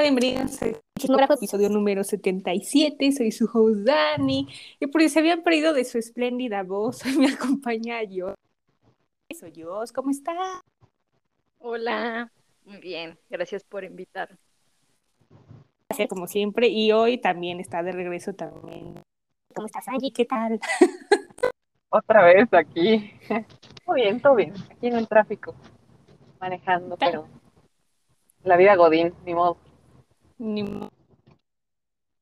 Hola, bienvenidos al episodio número 77. Soy su host Dani. Y por si se habían perdido de su espléndida voz, me acompaña yo. Soy yo, ¿cómo está? Hola, muy bien, gracias por invitar. Gracias, como siempre. Y hoy también está de regreso también. ¿Cómo estás, Angie? ¿Qué tal? Otra vez aquí. Todo bien, todo bien. Aquí en el tráfico, manejando, pero la vida Godín, ni modo. Ni.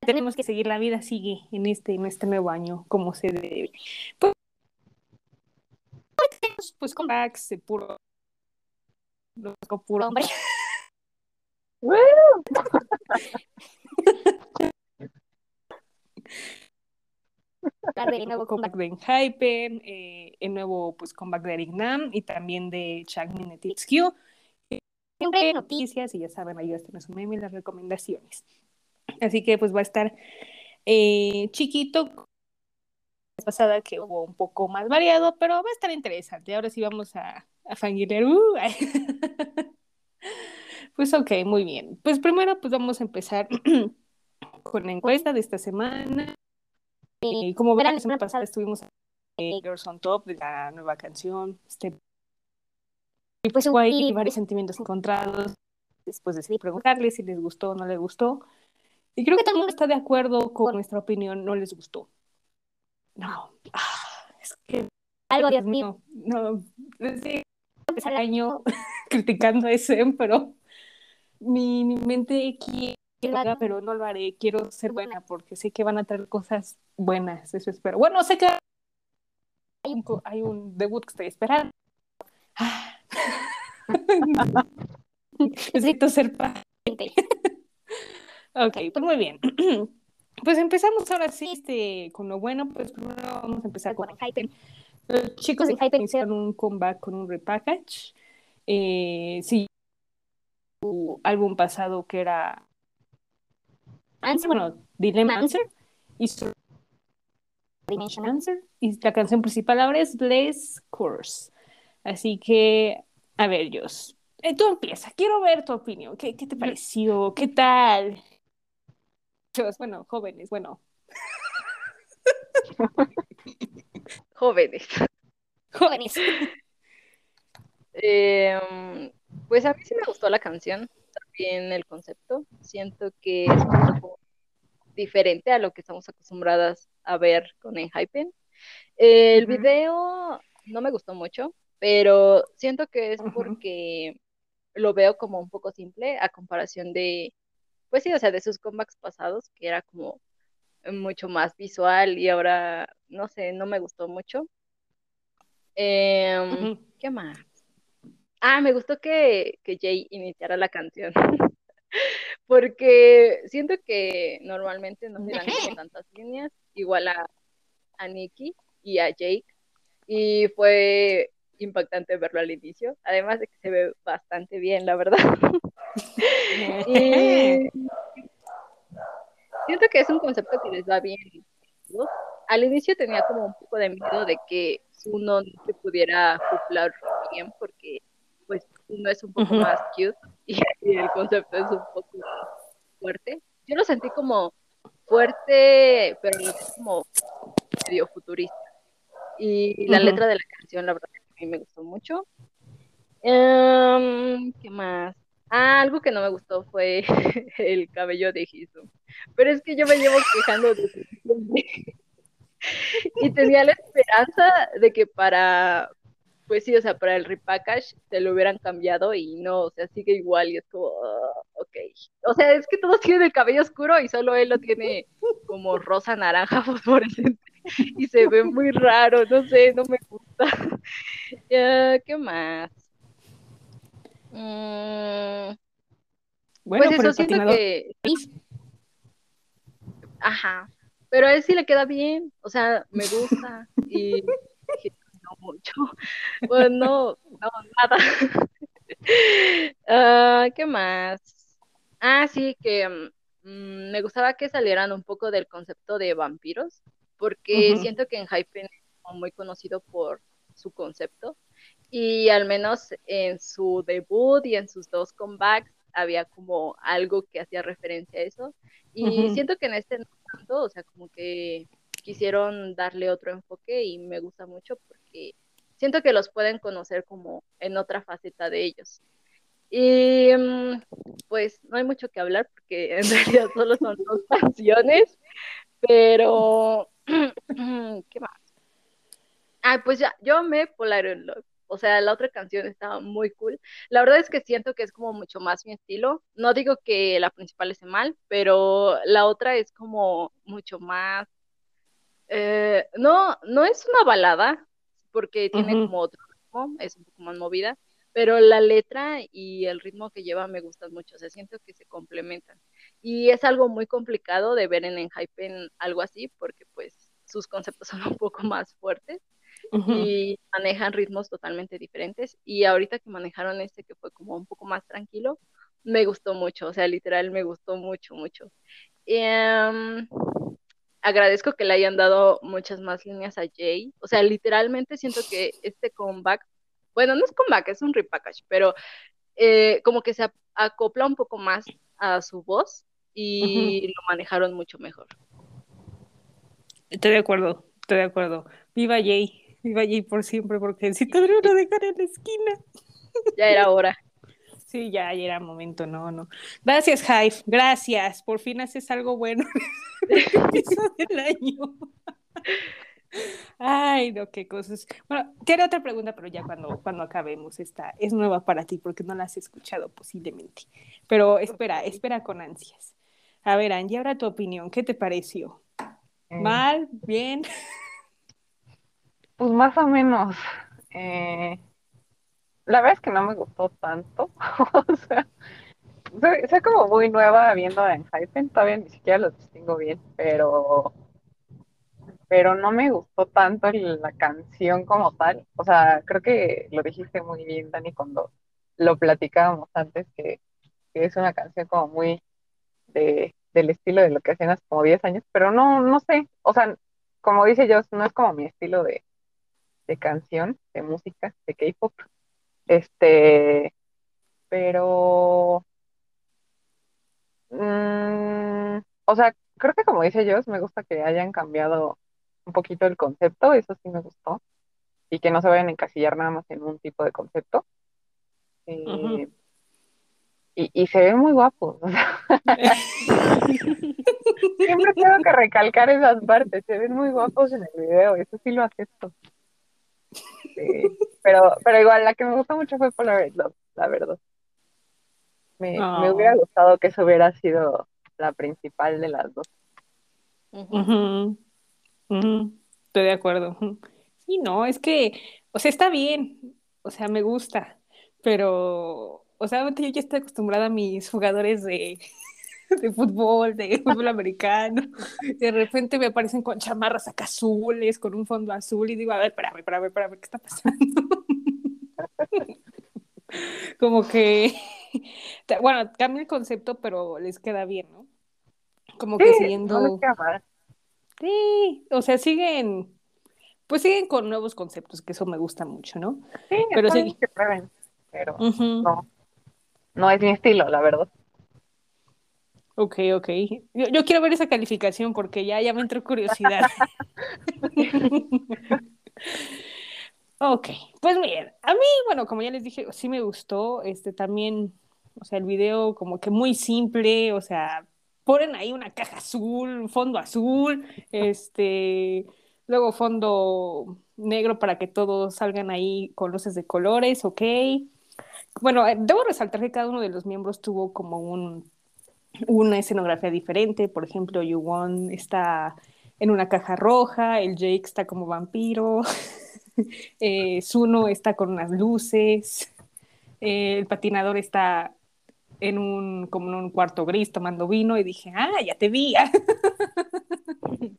Tenemos que seguir, la vida sigue en este, en este nuevo año, como se debe. Pues, pues con Max, puro, puro hombre. el nuevo comeback de Hypen, eh, el nuevo pues comeback de Eric Nam y también de Changmin Q siempre hay noticias y ya saben, ahí están su meme y las recomendaciones. Así que pues va a estar eh, chiquito. La pasada que hubo un poco más variado, pero va a estar interesante. Ahora sí vamos a, a uh, pues ok, muy bien. Pues primero pues vamos a empezar con la encuesta de esta semana. Y como verán, la semana pasada estuvimos en Girls on Top de la nueva canción, Step y pues hubo ahí varios sentimientos encontrados. Después decidí preguntarles si les gustó o no les gustó. Y creo que todo el mundo está de acuerdo con nuestra opinión, no les gustó. No, ah, es que... Algo, Dios mío. No, sí, empezar el año criticando a ese, pero mi, mi mente quiere que lo haga, pero no lo haré. Quiero ser buena porque sé que van a traer cosas buenas, eso espero. Bueno, sé que hay un, hay un debut que estoy esperando. Ah, Necesito ser paciente. ok, pues muy bien. Pues empezamos ahora sí este, con lo bueno, pues primero vamos a empezar con Hyper. Los chicos de Hyper hicieron un comeback con un repackage. Eh, sí, su álbum pasado que era Answer, bueno, Dilemma Answer, y su Dimension Answer, y la canción principal ahora es Blaze Course. Así que a ver, Jos, eh, tú empieza. Quiero ver tu opinión. ¿Qué, qué te pareció? ¿Qué tal? Jos, bueno, jóvenes, bueno. jóvenes. Jóvenes. Em, pues a mí sí me gustó la canción, también el concepto. Siento que es un poco diferente a lo que estamos acostumbradas a ver con Enhypen. El video no me gustó mucho, pero siento que es porque lo veo como un poco simple a comparación de, pues sí, o sea, de sus comebacks pasados, que era como mucho más visual y ahora, no sé, no me gustó mucho. Em, ¿Qué más? Ah, me gustó que, que Jay iniciara la canción. Porque siento que normalmente no se dan como tantas líneas, igual a, a Nikki y a Jake. Y fue impactante verlo al inicio, además de que se ve bastante bien, la verdad. y siento que es un concepto que les va bien. Al inicio tenía como un poco de miedo de que uno no se pudiera acoplar bien porque pues uno es un poco más cute y, el concepto es un poco fuerte. Yo lo sentí como fuerte, pero como medio futurista. Y la letra de la canción, la verdad, mí me gustó mucho. Em, ¿Qué más? Ah, algo que no me gustó fue el cabello de Jisoo. Pero es que yo me llevo quejando de y tenía la esperanza de que para, pues sí, o sea, para el repackage se lo hubieran cambiado y no, o sea, sigue igual y es como, ah, ok. O sea, es que todos tienen el cabello oscuro y solo él lo tiene como rosa naranja fosforescente y se ve muy raro, no sé, no me gusta. ¿Qué más? Mm, bueno, pues eso siento que... Ajá, pero a él sí le queda bien, o sea, me gusta y no mucho, pues no, no, nada. Ah, ¿Qué más? Ah, sí, que mm, me gustaba que salieran un poco del concepto de vampiros, porque siento que en Hype es muy conocido por su concepto y al menos en su debut y en sus dos comebacks había como algo que hacía referencia a eso. Y siento que en este no tanto, o sea, como que quisieron darle otro enfoque y me gusta mucho porque siento que los pueden conocer como en otra faceta de ellos. Y mm, pues no hay mucho que hablar porque en realidad solo son dos canciones, pero ¿qué más? Ah, pues ya, yo amé Polar in Love. O sea, la otra canción estaba muy cool. La verdad es que siento que es como mucho más mi estilo. No digo que la principal esté mal, pero la otra es como mucho más. eh, no, no es una balada, porque tiene como otro ritmo, es un poco más movida, pero la letra y el ritmo que lleva me gustan mucho. O sea, siento que se complementan. Y es algo muy complicado de ver en Enhypen algo así, porque pues sus conceptos son un poco más fuertes Y manejan ritmos totalmente diferentes. Y ahorita que manejaron este que fue como un poco más tranquilo, me gustó mucho, o sea, literal me gustó mucho, mucho. Y, em, agradezco que le hayan dado muchas más líneas a Jay, o sea, literalmente siento que este comeback, bueno, no es comeback, es un repackage, pero eh, como que se acopla un poco más a su voz y lo manejaron mucho mejor. Estoy de acuerdo, estoy de acuerdo. Viva Jay, viva Jay por siempre, porque si te uno dejar en la esquina. Ya era hora. Sí, ya, ya era momento, no, no. Gracias, Hive, gracias. Por fin haces algo bueno del año. Ay, no, qué cosas. Bueno, tiene otra pregunta, pero ya cuando, cuando acabemos esta es nueva para ti porque no la has escuchado posiblemente. Pero espera, espera con ansias. A ver, Angie, ahora tu opinión, ¿qué te pareció? Eh, ¿Mal? ¿Bien? Pues más o menos. Eh, la verdad es que no me gustó tanto. o sea, soy, como muy nueva viendo en Hypen, todavía ni siquiera lo distingo bien, pero, pero no me gustó tanto la canción como tal. O sea, creo que lo dijiste muy bien, Dani, cuando lo platicábamos antes, que, que es una canción como muy de, del estilo de lo que hacían hace como 10 años, pero no, no sé. O sea, como dice yo, no es como mi estilo de, de canción, de música, de K-pop. Este, pero, mm, o sea, creo que como dice yo, me gusta que hayan cambiado un poquito el concepto, eso sí me gustó, y que no se vayan a encasillar nada más en un tipo de concepto. Eh, y, y se ven muy guapos, siempre tengo que recalcar esas partes, se ven muy guapos en el video, eso sí lo acepto. Sí, pero, pero igual la que me gustó mucho fue Polaroid Love, la verdad. Me, me hubiera Oh. gustado que eso hubiera sido la principal de las dos. Estoy de acuerdo. Sí, no, es que, o sea, está bien, o sea, me gusta, pero, o sea, obviamente yo ya estoy acostumbrada a mis jugadores de, de fútbol, de fútbol americano. De repente me aparecen con chamarras acá azules, con un fondo azul, y digo, a ver, espérame, espérame, espérame, ¿qué está pasando? Como que, bueno, cambia el concepto, pero les queda bien, ¿no? Como Sí, que siguiendo, sí, o sea, siguen, pues siguen con nuevos conceptos, que eso me gusta mucho, ¿no? Sí, Pero sí, que prueben, pero no, no es mi estilo, la verdad. Ok, ok. Yo, yo quiero ver esa calificación porque ya, ya me entró curiosidad. Ok, pues miren, a mí, bueno, como ya les dije, sí me gustó, este también, o sea, el video como que muy simple, o sea, ponen ahí una caja azul, fondo azul, este, luego fondo negro para que todos salgan ahí con luces de colores, ok. Bueno, eh, debo resaltar que cada uno de los miembros tuvo como un, una escenografía diferente, por ejemplo, Yuwon está en una caja roja, el Jake está como vampiro, eh, está con unas luces, eh, el patinador está en un, como en un cuarto gris tomando vino y dije, ah, ya te vi.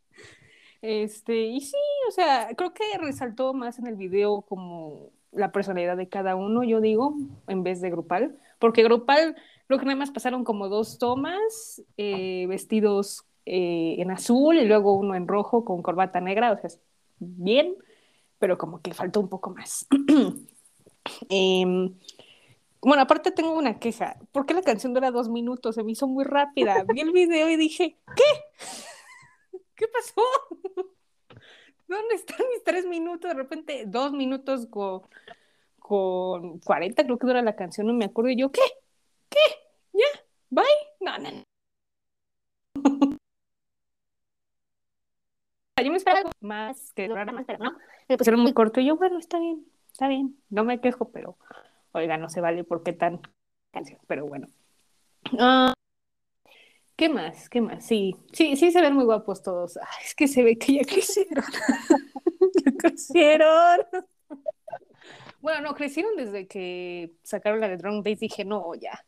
este, y sí, o sea, creo que resaltó más en el video como la personalidad de cada uno, yo digo, en vez de grupal, porque grupal creo que nada más pasaron como dos tomas, eh, vestidos eh, en azul y luego uno en rojo con corbata negra, o sea, bien, pero como que faltó un poco más. eh, Bueno, aparte tengo una queja. ¿Por qué la canción dura dos minutos? Se me hizo muy rápida. Vi el video y dije, ¿qué? ¿Qué pasó? ¿Dónde están mis tres minutos? De repente, dos minutos con, con 40, creo que dura la canción, no me acuerdo. Y yo, ¿qué? ¿Qué? ¿Ya? ¿Bye? No, no, no. Yo me esperaba más, que durara más, pero no. Me pusieron muy corto y yo, bueno, está bien, está bien. No me quejo, pero, oiga, no se vale por qué tan canción, pero bueno. Ah, ¿Qué más? ¿Qué más? Sí, sí, sí se ven muy guapos todos. Ay, es que se ve que ya crecieron. ya crecieron. Bueno, no, crecieron desde que sacaron la de Drunk Days. Dije, no, ya,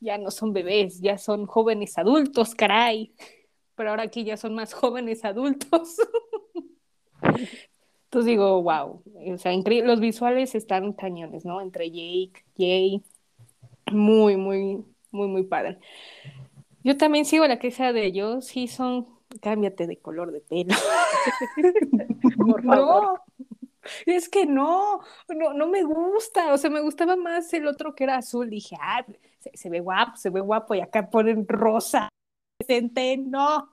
ya no son bebés, ya son jóvenes adultos, caray. Pero ahora aquí ya son más jóvenes adultos. Entonces digo, wow, o sea, los visuales están cañones, ¿no? Entre Jake, Jay, muy, muy, muy, muy padre. Yo también sigo la queja de ellos, sí son, cámbiate de color de pelo. Por favor. No, es que no, no, no me gusta, o sea, me gustaba más el otro que era azul, dije, ah, se, ve guapo, se ve guapo, y acá ponen rosa,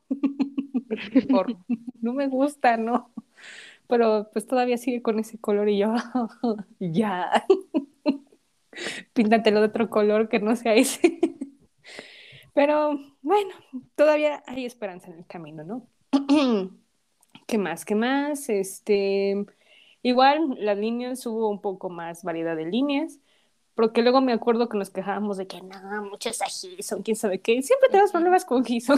Por, no me gusta, no, pero pues todavía sigue con ese color y yo, ya, píntatelo de otro color que no sea ese. Pero bueno, todavía hay esperanza en el camino, ¿no? ¿Qué más? ¿Qué más? Este, igual las líneas hubo un poco más variedad de líneas, porque luego me acuerdo que nos quejábamos de que no, muchos a son quién sabe qué. Siempre tenemos problemas con Gison.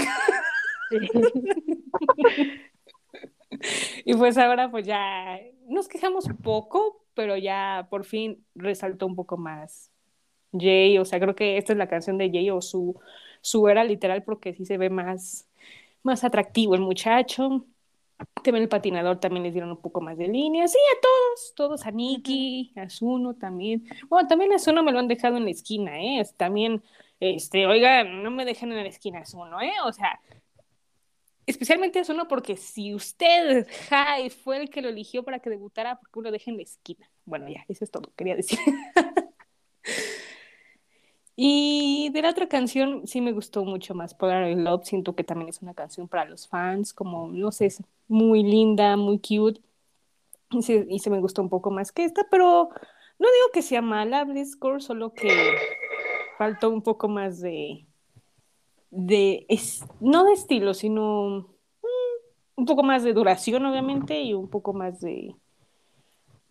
y pues ahora pues ya nos quejamos poco, pero ya por fin resaltó un poco más Jay, o sea, creo que esta es la canción de Jay o su su era literal porque sí se ve más, más atractivo el muchacho. También el patinador también les dieron un poco más de línea. Sí, a todos, todos, a Nikki, a Zuno también. Bueno, también a Zuno me lo han dejado en la esquina, ¿eh? También, este, oigan, no me dejen en la esquina a Zuno, ¿eh? O sea, especialmente a Zuno porque si usted, Jai, fue el que lo eligió para que debutara, ¿por qué lo deje en la esquina? Bueno, ya, eso es todo, quería decir. Y de la otra canción sí me gustó mucho más, Polar Love, siento que también es una canción para los fans, como, no sé, es muy linda, muy cute, y se, me gustó un poco más que esta, pero no digo que sea mala Blizzcore, solo que faltó un poco más de, de no de estilo, sino mm, un poco más de duración, obviamente, y un poco más de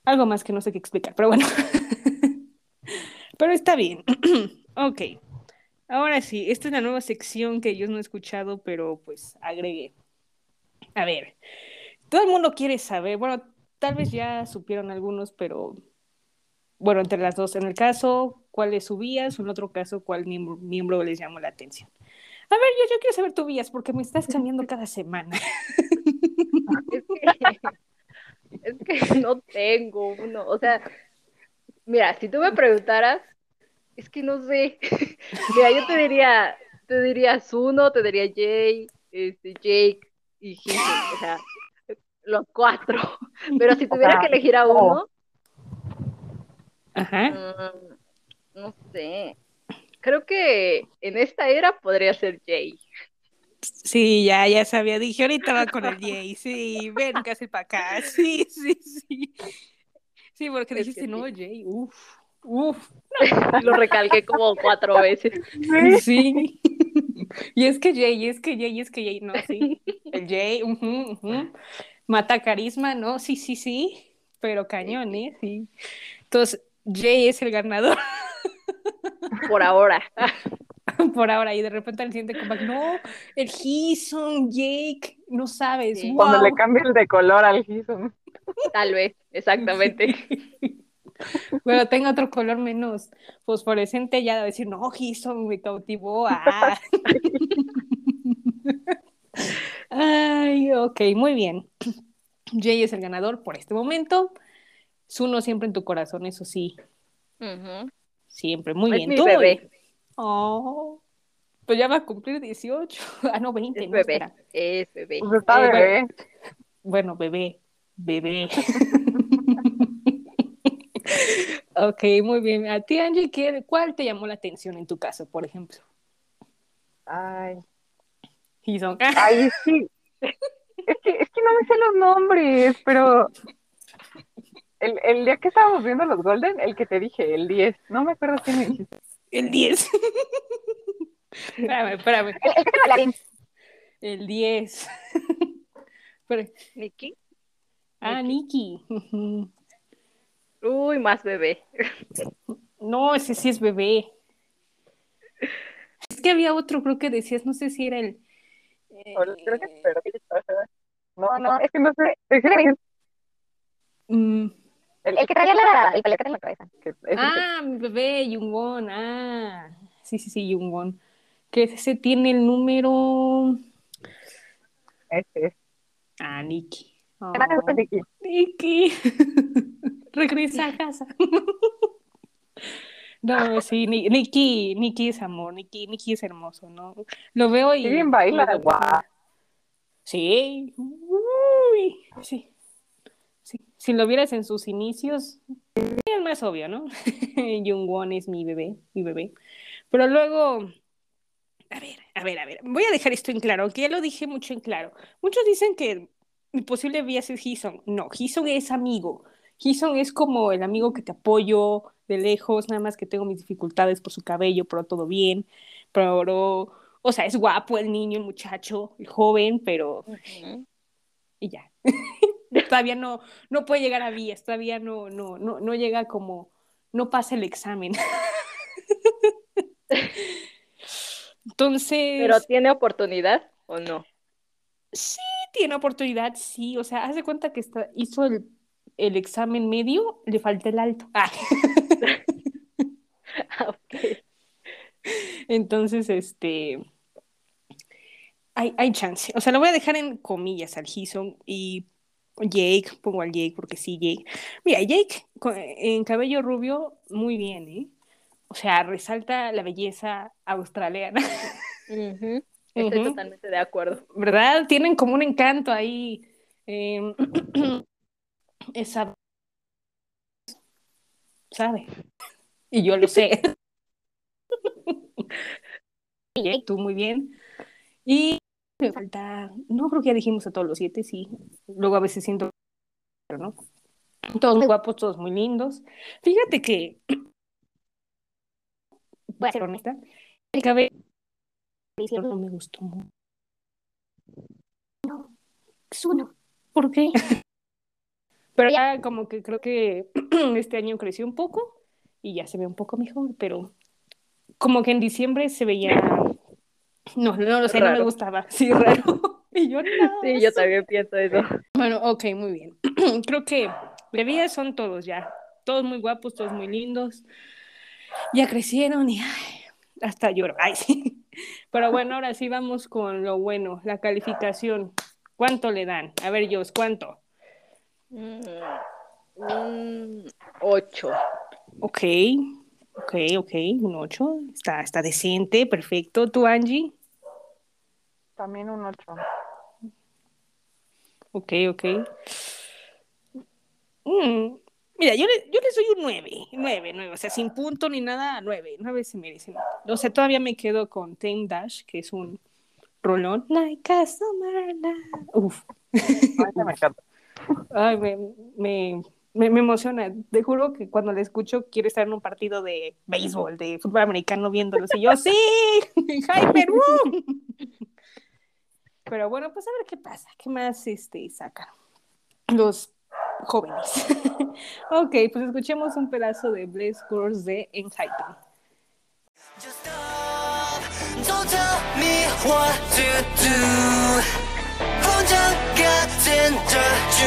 algo más que no sé qué explicar, pero bueno. pero está bien. Ok, ahora sí, esta es la nueva sección que yo no he escuchado, pero pues agregué. A ver, todo el mundo quiere saber, bueno, tal vez ya supieron algunos, pero bueno, entre las dos, en el caso, ¿cuáles subías? O en otro caso, ¿cuál miembro, les llamó la atención? A ver, yo, yo quiero saber tu vías porque me estás cambiando cada semana. Es es que no tengo uno, o sea, mira, si tú me preguntaras, es que no sé. Mira, yo te diría, te diría Zuno, te diría Jay, este, Jake y Hinton, o sea, los cuatro. Pero si tuviera que elegir a uno, Ajá. Mm, no sé. Creo que en esta era podría ser Jay. Sí, ya, ya sabía. Dije, ahorita va con el Jay. Sí, ven casi para acá. Sí, sí, sí. Sí, porque dijiste, no, Jay, uff. Uf. Lo recalqué como cuatro veces. Sí. Y es que Jay, es que Jay, es que Jay, no, sí. El Jay, mata carisma, ¿no? Sí, sí, sí. Pero cañón, ¿eh? Sí. Entonces, Jay es el ganador. Por ahora. Por ahora. Y de repente al siguiente comeback, no, el Gison, Jake, no sabes. Cuando le cambien de color al Gison. Tal vez, exactamente. Bueno, tengo otro color menos fosforescente, ya de decir, no, Gison me cautivó. Ah. Ay, ok, muy bien. Jay es el ganador por este momento. Zuno siempre en tu corazón, eso sí. Siempre, muy bien. Mi bebé. Oh, pues ya va a cumplir 18. Ah, no, 20. Es bebé. Es bebé. Pues está eh, bebé. Bueno, bebé. Bebé. Ok, muy bien. A ti, Angie, ¿qué- ¿cuál te llamó la atención en tu caso, por ejemplo? Ay, Hison. ay, sí. Es que, es que no me sé los nombres, pero el, el día que estábamos viendo los Golden, el que te dije, el 10, no me acuerdo quién me dijiste. El 10. espérame, espérame. El, el que te bailarín. El 10. Espera. Nikki. Ah, Nikki. Ujú. Uy, más bebé. No, ese sí es bebé. Es que había otro, creo que decías, no sé si era el. eh, Creo que perdí. No, no, es que no sé. Es que- mm, El, el que traía la, el paleta en la cabeza. Ah, mi bebé, Jungwon. Ah, sí, sí, sí, Jungwon. Que ese tiene el número. este es. Ah, Nikki. Oh. Nikki. Regresa a casa. No, sí, Ni- Nikki, Nikki es amor, Nikki, Nikki es hermoso, ¿no? Lo veo y... Qué bien baila, da guau. Sí, uy, sí, sí. Si lo vieras en sus inicios, es más obvio, ¿no? Jungwon es mi bebé, mi bebé. Pero luego, a ver, a ver, a ver, voy a dejar esto en claro, aunque ya lo dije mucho en claro. Muchos dicen que mi posible vía es Hison. No, Hison es amigo. Hison es como el amigo que te apoyo de lejos, nada más que tengo mis dificultades por su cabello, pero todo bien. Pero, o sea, es guapo el niño, el muchacho, el joven, pero y ya. todavía no, no puede llegar a vías, todavía no, no, no, no llega como, no pasa el examen. Entonces, Pero ¿tiene oportunidad o no? sí tiene oportunidad, sí, o sea, haz de cuenta que está, hizo el, el examen medio, le falta el alto. Ah, Ah, ok. entonces, este, hay, hay chance. O sea, lo voy a dejar en comillas al Hison y Jake, pongo al Jake porque sí, Jake. Mira, Jake en cabello rubio, muy bien, ¿eh? O sea, resalta la belleza australiana. Estoy totalmente de acuerdo. ¿verdad? Tienen como un encanto ahí. eh, esa. ¿Sabe? Y yo lo sé. Jake, tú muy bien. Y me falta, no creo que ya dijimos a todos los siete, sí. Luego a veces siento, pero no. Todos muy guapos, todos muy lindos. Fíjate que, voy a ser honesta, el cabello no me gustó mucho. No, es uno. ¿Por qué? Pero ya como que creo que este año creció un poco y ya se ve un poco mejor, pero como que en diciembre se veía, no, no lo sé, no me Raro. gustaba, sí, raro. Y yo no. Sí, yo también pienso eso. Bueno, ok, muy bien. Creo que bebés son todos ya. Todos muy guapos, todos muy lindos. Ya crecieron y ay, hasta lloro. Ay, sí. Pero bueno, ahora sí vamos con lo bueno, la calificación. ¿Cuánto le dan? A ver, Jos, ¿cuánto? Mm, Un 8. Ok, ok, ok, un 8. Está, está decente, perfecto. ¿Tú, Angie? También un 8. Ok, ok. Mm, Mira, yo le, yo les doy un 9, 9, 9, o sea, sin punto ni nada, 9, 9 se merecen. O sea, todavía me quedo con Tame Dash, que es un rolón. Like a summer night. Uf, Ay, me encanta. Ay, me, me, me, emociona. Te juro que cuando la escucho quiero estar en un partido de béisbol, de fútbol americano viéndolos. Y yo, ¡sí! ¡Hyper! ¡woo! Pero bueno, pues a ver qué pasa, qué más este, sacan los jóvenes. ok, pues escuchemos un pedazo de Bless Girls de Enhypen. Just. 혼자 같은 저주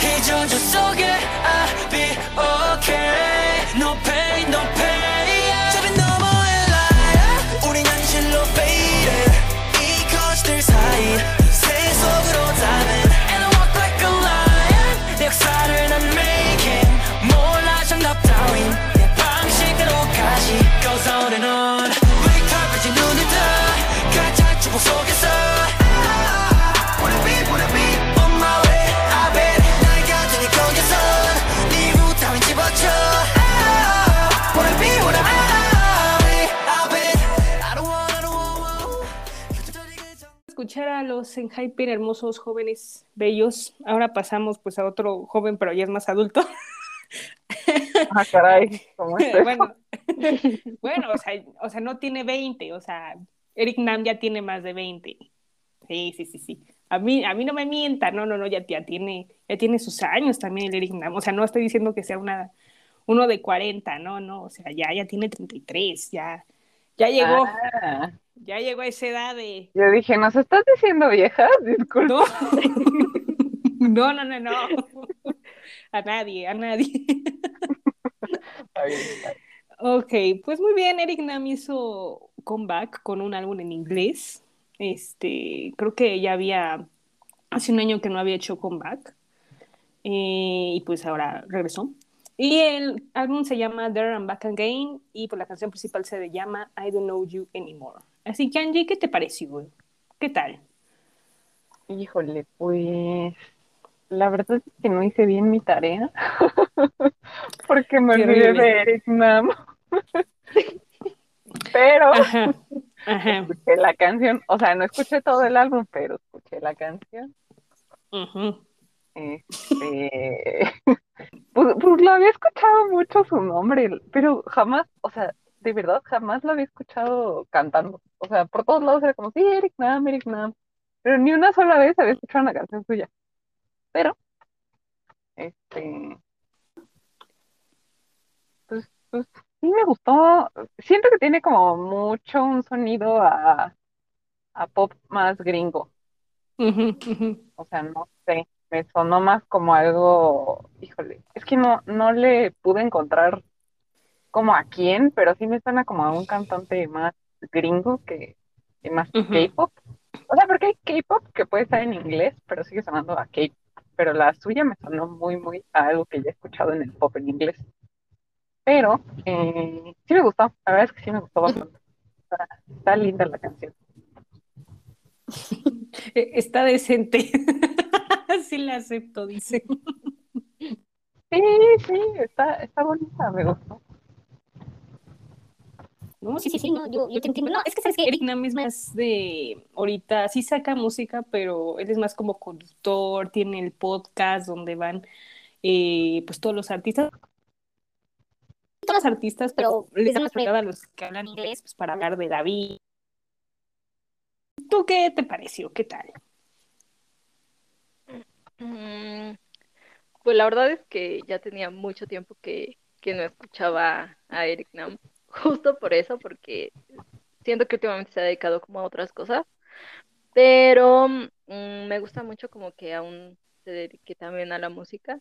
이 저주 속에 I'll be okay. Pain, escuchar a los en Hyper hermosos, jóvenes, bellos. Ahora pasamos pues a otro joven, pero ya es más adulto. Ah, caray, ¿cómo es bueno, bueno o, sea, o sea, no tiene 20, o sea, Eric Nam ya tiene más de 20. Sí, sí, sí, sí. A mí, a mí no me mienta, no, no, no, ya, ya, tiene, ya tiene sus años también el Eric Nam. O sea, no estoy diciendo que sea una, uno de 40, no, no, o sea, ya, ya tiene 33, ya, ya llegó, Ah, ya llegó a esa edad de... yo dije, ¿nos estás diciendo viejas? Disculpa. No, no, no, no, no. A nadie, a nadie. Está bien, está bien. Ok, pues muy bien, Eric Nam hizo comeback con un álbum en inglés. Este, creo que ya había, hace un año que no había hecho comeback. Eh, y pues ahora regresó. Y el álbum se llama There and Back Again y pues la canción principal se llama I Don't Know You Anymore. Así que Angie, ¿qué te pareció? ¿Qué tal? Híjole, pues la verdad es que no hice bien mi tarea porque me olvidé de Eric Nam. Pero Ajá, ajá, escuché la canción, o sea, no escuché todo el álbum, pero escuché la canción. ujú. Este, pues, pues lo había escuchado mucho su nombre, pero jamás, o sea, de verdad, jamás lo había escuchado cantando. O sea, por todos lados era como, sí, Eric Nam, Eric Nam, pero ni una sola vez había escuchado una canción suya. Pero, este, pues, pues sí me gustó. Siento que tiene como mucho un sonido a, a pop más gringo. O sea, no sé, me sonó más como algo, híjole, es que no, no le pude encontrar como a quién, pero sí me suena como a un cantante más gringo que, que más. K-pop. O sea, porque hay K-pop que puede estar en inglés, pero sigue sonando a K-pop. Pero la suya me sonó muy, muy a algo que ya he escuchado en el pop en inglés. Pero eh, sí me gustó, la verdad es que sí me gustó bastante. Está, está linda la canción. Eh, Está decente. Sí la acepto, dice. Sí, sí, está, está bonita, me gustó. No, sí, sí, sí, no, yo, yo te entiendo. No, es que sabes que Eric Nam es más de ahorita, sí saca música, pero él es más como conductor, tiene el podcast donde van eh, pues todos los artistas, todos los artistas, pero les dan más prioridad a los que hablan inglés pues, para hablar de David. ¿Tú qué te pareció? ¿Qué tal? Mm, Pues la verdad es que ya tenía mucho tiempo que, que no escuchaba a Eric Nam. Justo por eso, porque siento que últimamente se ha dedicado como a otras cosas. Pero mm, me gusta mucho como que aún se dedique también a la música.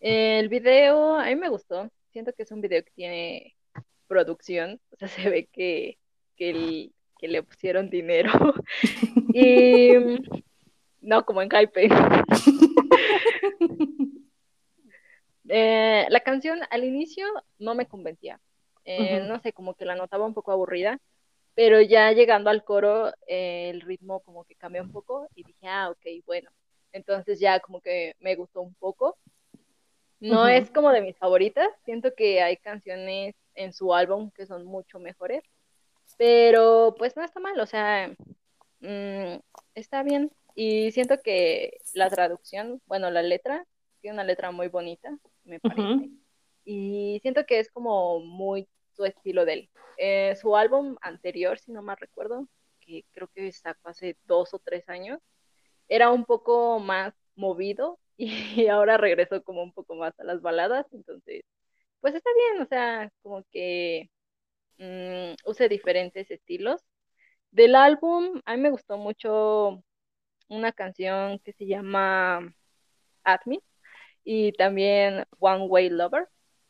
El video, a mí me gustó. Siento que es un video que tiene producción. O sea, se ve que, que, el- que le pusieron dinero. Y no como en Hype. Eh, la canción al inicio no me convencía. Eh, no sé, como que la notaba un poco aburrida, pero ya llegando al coro, eh, el ritmo como que cambió un poco y dije, ah, ok, bueno. Entonces ya como que me gustó un poco. No es como de mis favoritas, siento que hay canciones en su álbum que son mucho mejores, pero pues no está mal, o sea, mm, está bien. Y siento que la traducción, bueno, la letra, tiene una letra muy bonita, me parece. Ujú. Y siento que es como muy su estilo de él. Eh, su álbum anterior, si no mal recuerdo, que creo que sacó hace dos o tres años, era un poco más movido y ahora regresó como un poco más a las baladas. Entonces, pues está bien, o sea, como que mm, use diferentes estilos. Del álbum, a mí me gustó mucho una canción que se llama Admin y también One Way Lover.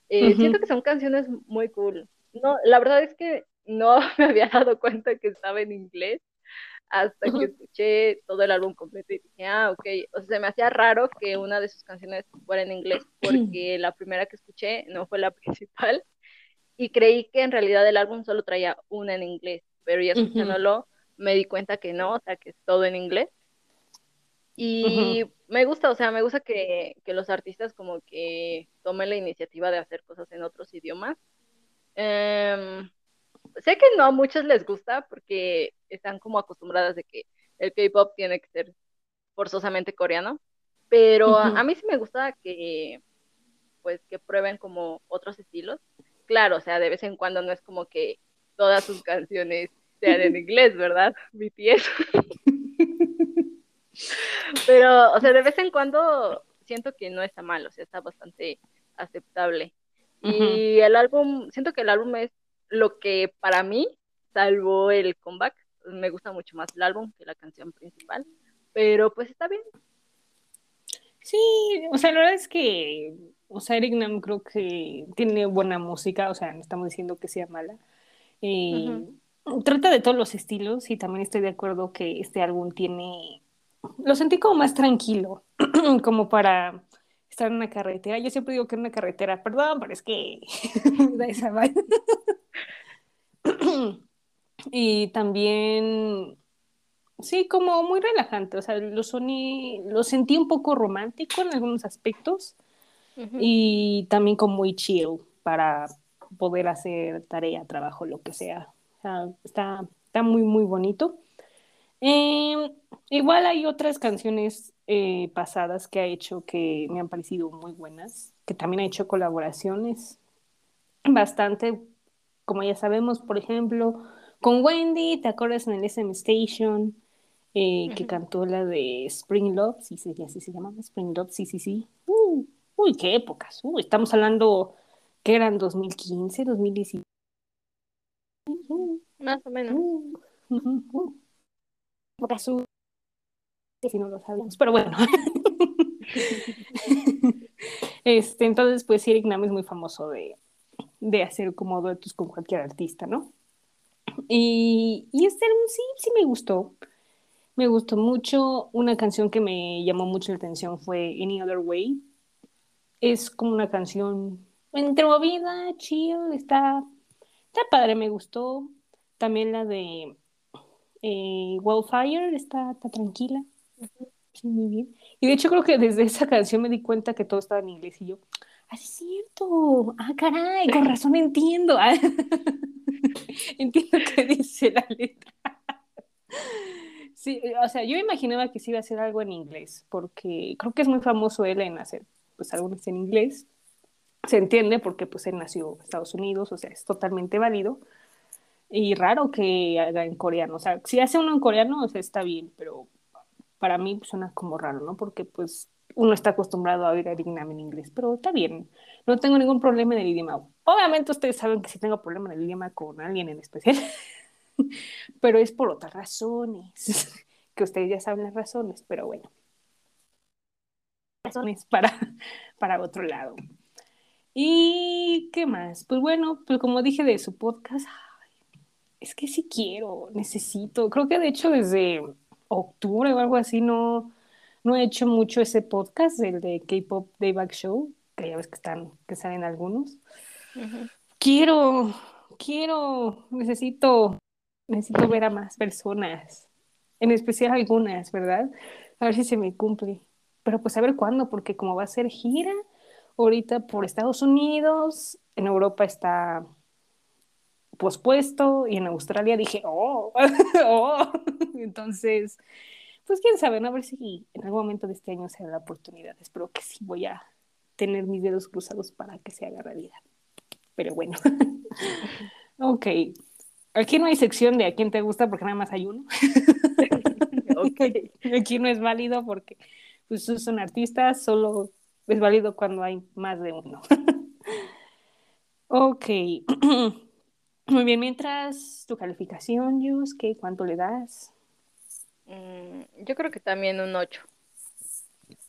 Eh, siento Ujú. que son canciones muy cool. No, la verdad es que no me había dado cuenta que estaba en inglés hasta que escuché todo el álbum completo y dije, ah, ok. O sea, se me hacía raro que una de sus canciones fuera en inglés porque la primera que escuché no fue la principal y creí que en realidad el álbum solo traía una en inglés, pero ya escuchándolo me di cuenta que no, o sea, que es todo en inglés. Y me gusta, o sea, me gusta que, que los artistas como que tomen la iniciativa de hacer cosas en otros idiomas. Em, sé que no a muchos les gusta porque están como acostumbradas de que el K-pop tiene que ser forzosamente coreano, pero a- a mí sí me gusta que, pues, que prueben como otros estilos. Claro, o sea, de vez en cuando no es como que todas sus canciones sean en inglés, ¿verdad? BTS. Pero, o sea, de vez en cuando siento que no está mal, o sea, está bastante aceptable. Y el álbum, siento que el álbum es lo que para mí salvó el comeback. Me gusta mucho más el álbum que la canción principal, pero pues está bien. Sí, o sea, la verdad es que, o sea, Eric Nam creo que tiene buena música, o sea, no estamos diciendo que sea mala. Eh, Trata de todos los estilos y también estoy de acuerdo que este álbum tiene, lo sentí como más tranquilo, como para estar en una carretera. Yo siempre digo que en una carretera, perdón, pero es que da esa vaina. Y también, sí, como muy relajante, o sea, lo, soní, lo sentí un poco romántico en algunos aspectos y también como muy chill para poder hacer tarea, trabajo, lo que sea. O sea, está, está muy, muy bonito. Eh, igual hay otras canciones eh, pasadas que ha hecho que me han parecido muy buenas, que también ha hecho colaboraciones bastante, como ya sabemos, por ejemplo, con Wendy, ¿te acuerdas en el SM Station? Eh, que cantó la de Spring Love, sí, sí, así se llamaba, Spring Love, sí, sí, sí. Uh, uy, qué épocas. Estamos hablando que eran 2015, 2016. Uh, Más o menos. uh, uh, si no lo sabíamos, pero bueno. este, entonces, pues Eric Nam es muy famoso de, de hacer como duetos con cualquier artista, ¿no? Y, y este álbum sí, sí me gustó. Me gustó mucho. Una canción que me llamó mucho la atención fue Any Other Way. Es como una canción entre movida, chill, está, está padre, me gustó. También la de eh, Wildfire está, está tranquila. Sí, muy bien. Y de hecho creo que desde esa canción me di cuenta que todo estaba en inglés y yo, ah, sí es cierto. Ah, caray, con razón entiendo. Ah, entiendo qué dice la letra. Sí, o sea, yo imaginaba que sí iba a ser algo en inglés, porque creo que es muy famoso él en hacer pues álbumes en inglés. Se entiende porque pues él nació en Estados Unidos, o sea, es totalmente válido. Y raro que haga en coreano, o sea, si hace uno en coreano, o sea, está bien, pero para mí suena como raro, ¿no? Porque pues uno está acostumbrado a oír a en inglés, pero está bien, no tengo ningún problema en el idioma. Obviamente ustedes saben que sí tengo problema en el idioma con alguien en especial, pero es por otras razones, que ustedes ya saben las razones, pero bueno. Razones para, para otro lado. ¿Y qué más? Pues bueno, pues como dije de su podcast, es que sí quiero, necesito. Creo que de hecho desde octubre o algo así no, no he hecho mucho ese podcast, el de K-Pop Dayback Show, que ya ves que están, que salen algunos. Quiero, quiero, necesito, necesito ver a más personas, en especial algunas, ¿verdad? A ver si se me cumple. Pero pues a ver cuándo, porque como va a ser gira, ahorita por Estados Unidos, en Europa está pospuesto y en Australia dije, oh, oh. Entonces, pues quién sabe, ¿no? a ver si en algún momento de este año se da la oportunidad. Espero que sí voy a tener mis dedos cruzados para que se haga realidad. Pero bueno, ok. Aquí no hay sección de a quién te gusta porque nada más hay uno. Ok. Aquí no es válido porque pues, es un artista, solo es válido cuando hay más de uno. ok. Muy bien, mientras tu calificación, Yus, ¿qué, ¿cuánto le das? Mm, yo creo que también un 8.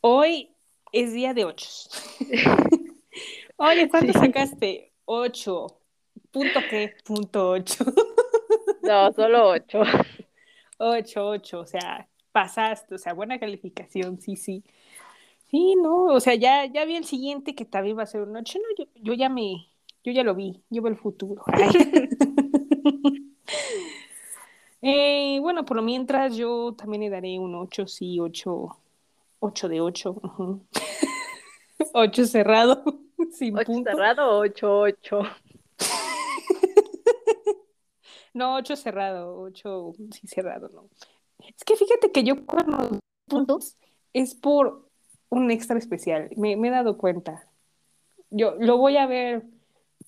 Hoy es día de ocho. Oye, ¿cuánto Sí. sacaste? Ocho. ¿Punto qué? Punto ocho. No, solo 8. Ocho, ocho, o sea, pasaste, o sea, buena calificación, sí, sí. Sí, no, o sea, ya, ya vi el siguiente que también va a ser un ocho, no, yo, yo ya me, yo ya lo vi, yo veo el futuro. Eh, bueno, por lo mientras yo también le daré un ocho, sí, ocho, ocho de ocho. ujú. Ocho cerrado, sin 8 punto. cerrado, 8, 8. No, ocho cerrado, ocho, sí, cerrado, no. Es que fíjate que yo cuando puntos es por un extra especial. Me, me he dado cuenta. Yo lo voy a ver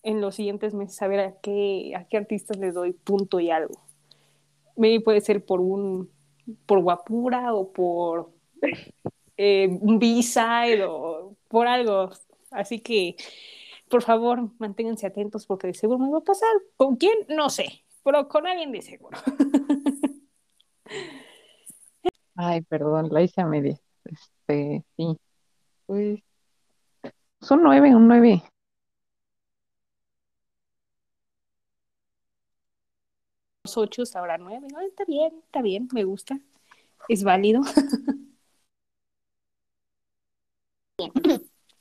en los siguientes meses, a ver a qué, a qué artistas les doy punto y algo. Maybe puede ser por un por guapura o por eh, un B-side o por algo. Así que, por favor, manténganse atentos porque de seguro me va a pasar. ¿Con quién? No sé, pero con alguien de seguro. Ay, perdón, la hice a media. Este, sí. Pues, es un 9, un 9. Ocho ahora nueve. No, está bien, está bien, me gusta. Es válido.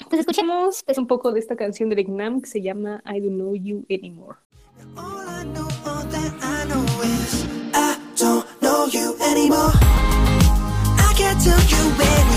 Pues escuchemos pues, un poco de esta canción de Nam que se llama I Don't Know You Anymore. All I know, all that I know is I don't know you anymore. I can't tell you where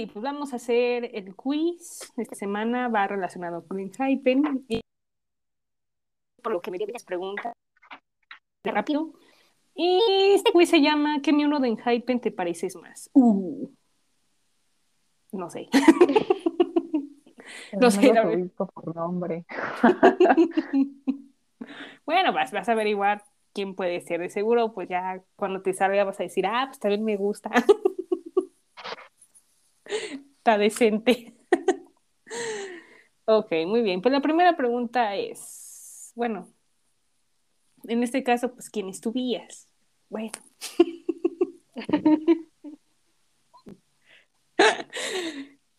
sí, pues vamos a hacer el quiz. Esta semana va relacionado con el Hypen. Y por lo que me dio las preguntas rápido. Y este quiz se llama ¿Qué miembro de Enhypen te pareces más? Uh. No sé. No sé, la verdad. ubico por nombre. Bueno, vas, vas a averiguar quién puede ser. De seguro, pues ya cuando te salga vas a decir, ah, pues también me gusta. Está decente. Ok, muy bien. Pues la primera pregunta es, bueno, en este caso, pues, ¿quién es tu vías? Bueno.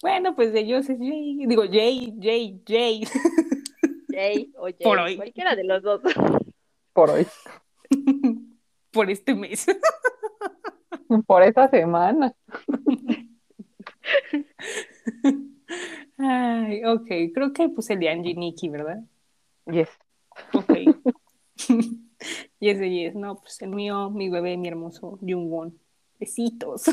Bueno, pues de ellos es Jay, digo Jay, Jay, Jay. Jay o Jay, Por hoy. cualquiera de los dos. Por hoy. por este mes. Por esta semana. Ay, ok, creo que puse el de Angie Nikki, ¿verdad? Yes. Ok. Yes, yes, no, pues el mío, mi bebé, mi hermoso Jungwon. Besitos.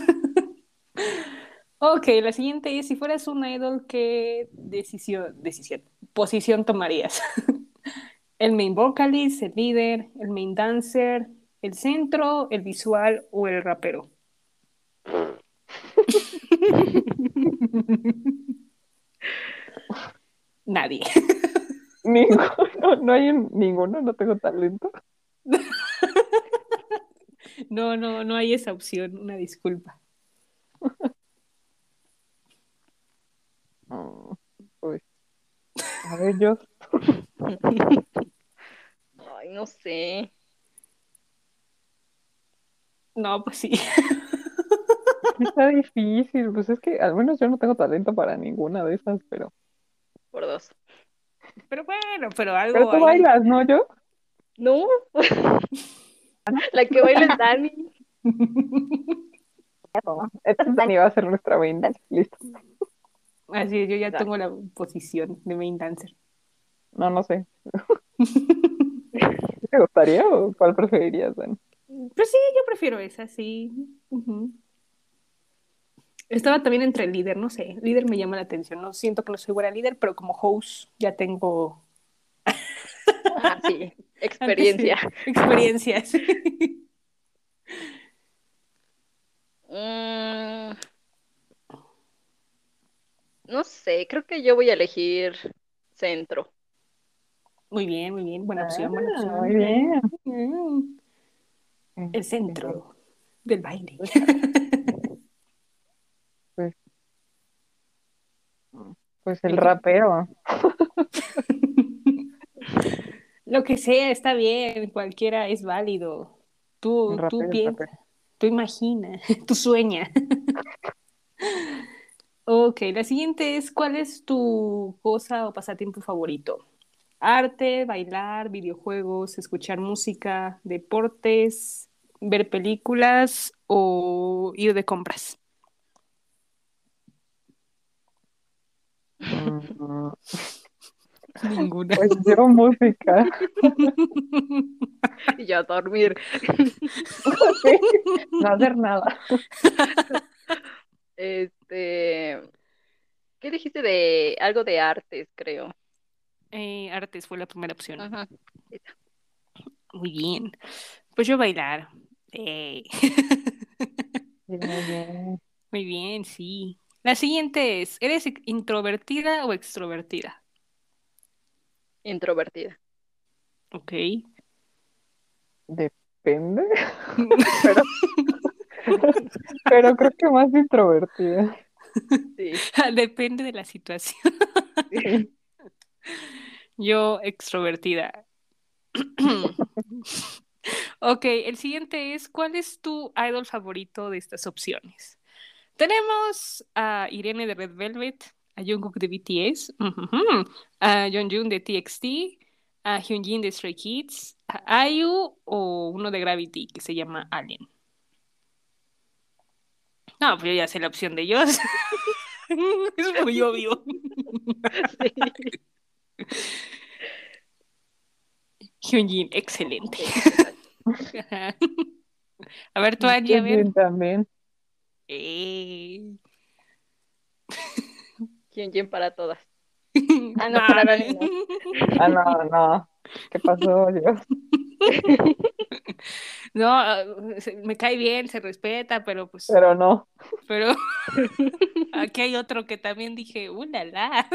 Ok, la siguiente es, si fueras un idol, ¿qué decisión, decisión, posición tomarías? ¿El main vocalist, el líder, el main dancer, el centro, el visual o el rapero? Nadie. Ninguno, no hay un- ninguno, no tengo talento. No, no, no hay esa opción, una disculpa. Pues, a ver, yo. Ay, no sé. No, pues sí. Está difícil, pues es que al menos yo no tengo talento para ninguna de esas, pero. Por dos. Pero bueno, pero algo. Pero tú algo- bailas, ¿no? Yo. No. La que baila es Dani. Entonces Dani va a ser nuestra banda. Listo. Así es, yo ya Dale. tengo la posición de main dancer. No, no sé. ¿Te gustaría o cuál preferirías, Dani? Pues sí, yo prefiero esa, sí. Ujú. Estaba también entre el líder, no sé. Líder me llama la atención. No siento que no soy buena líder, pero como host ya tengo Ah, sí. Experiencia. experiencias. Mm, no sé, creo que yo voy a elegir centro. Muy bien, muy bien. Buena opción, buena Ah, opción. muy bien. Mm. El centro del baile. Pues el rapero. Lo que sea, está bien, cualquiera es válido. Tú, tú rapero, el piensa, rapero. tú imagina, tú sueña. Ok, la siguiente es, ¿cuál es tu cosa o pasatiempo favorito? Arte, bailar, videojuegos, escuchar música, deportes, ver películas o ir de compras. Ninguna. Pues yo música. Y yo a dormir. Sí, no hacer nada. Este, ¿qué dijiste de algo de artes, creo? Eh, artes fue la primera opción. Ajá. Muy bien. Pues yo bailar. Eh, bien. Muy bien, sí. La siguiente es, ¿eres introvertida o extrovertida? Introvertida. Ok. Depende. Pero, pero creo que más introvertida. Sí. Depende de la situación. Sí. Yo extrovertida. Ok, el siguiente es, ¿cuál es tu idol favorito de estas opciones? Tenemos a Irene de Red Velvet, a Jungkook de BTS, ujujú, a Yeonjun de TXT, a Hyunjin de Stray Kids, a IU o uno de Gravity que se llama Alien. No, pues yo ya sé la opción de ellos. es muy obvio. Sí. Hyunjin, excelente. A ver, tú, Angie, a ver. Bien, Eh. Hyunjin para todas. Ah, no, para Dani no. Ah, no, no. ¿Qué pasó, Dios? No, ah, me cae bien, se respeta, pero pues, Pero no. pero aquí hay otro que también dije, ¡uh, la, la!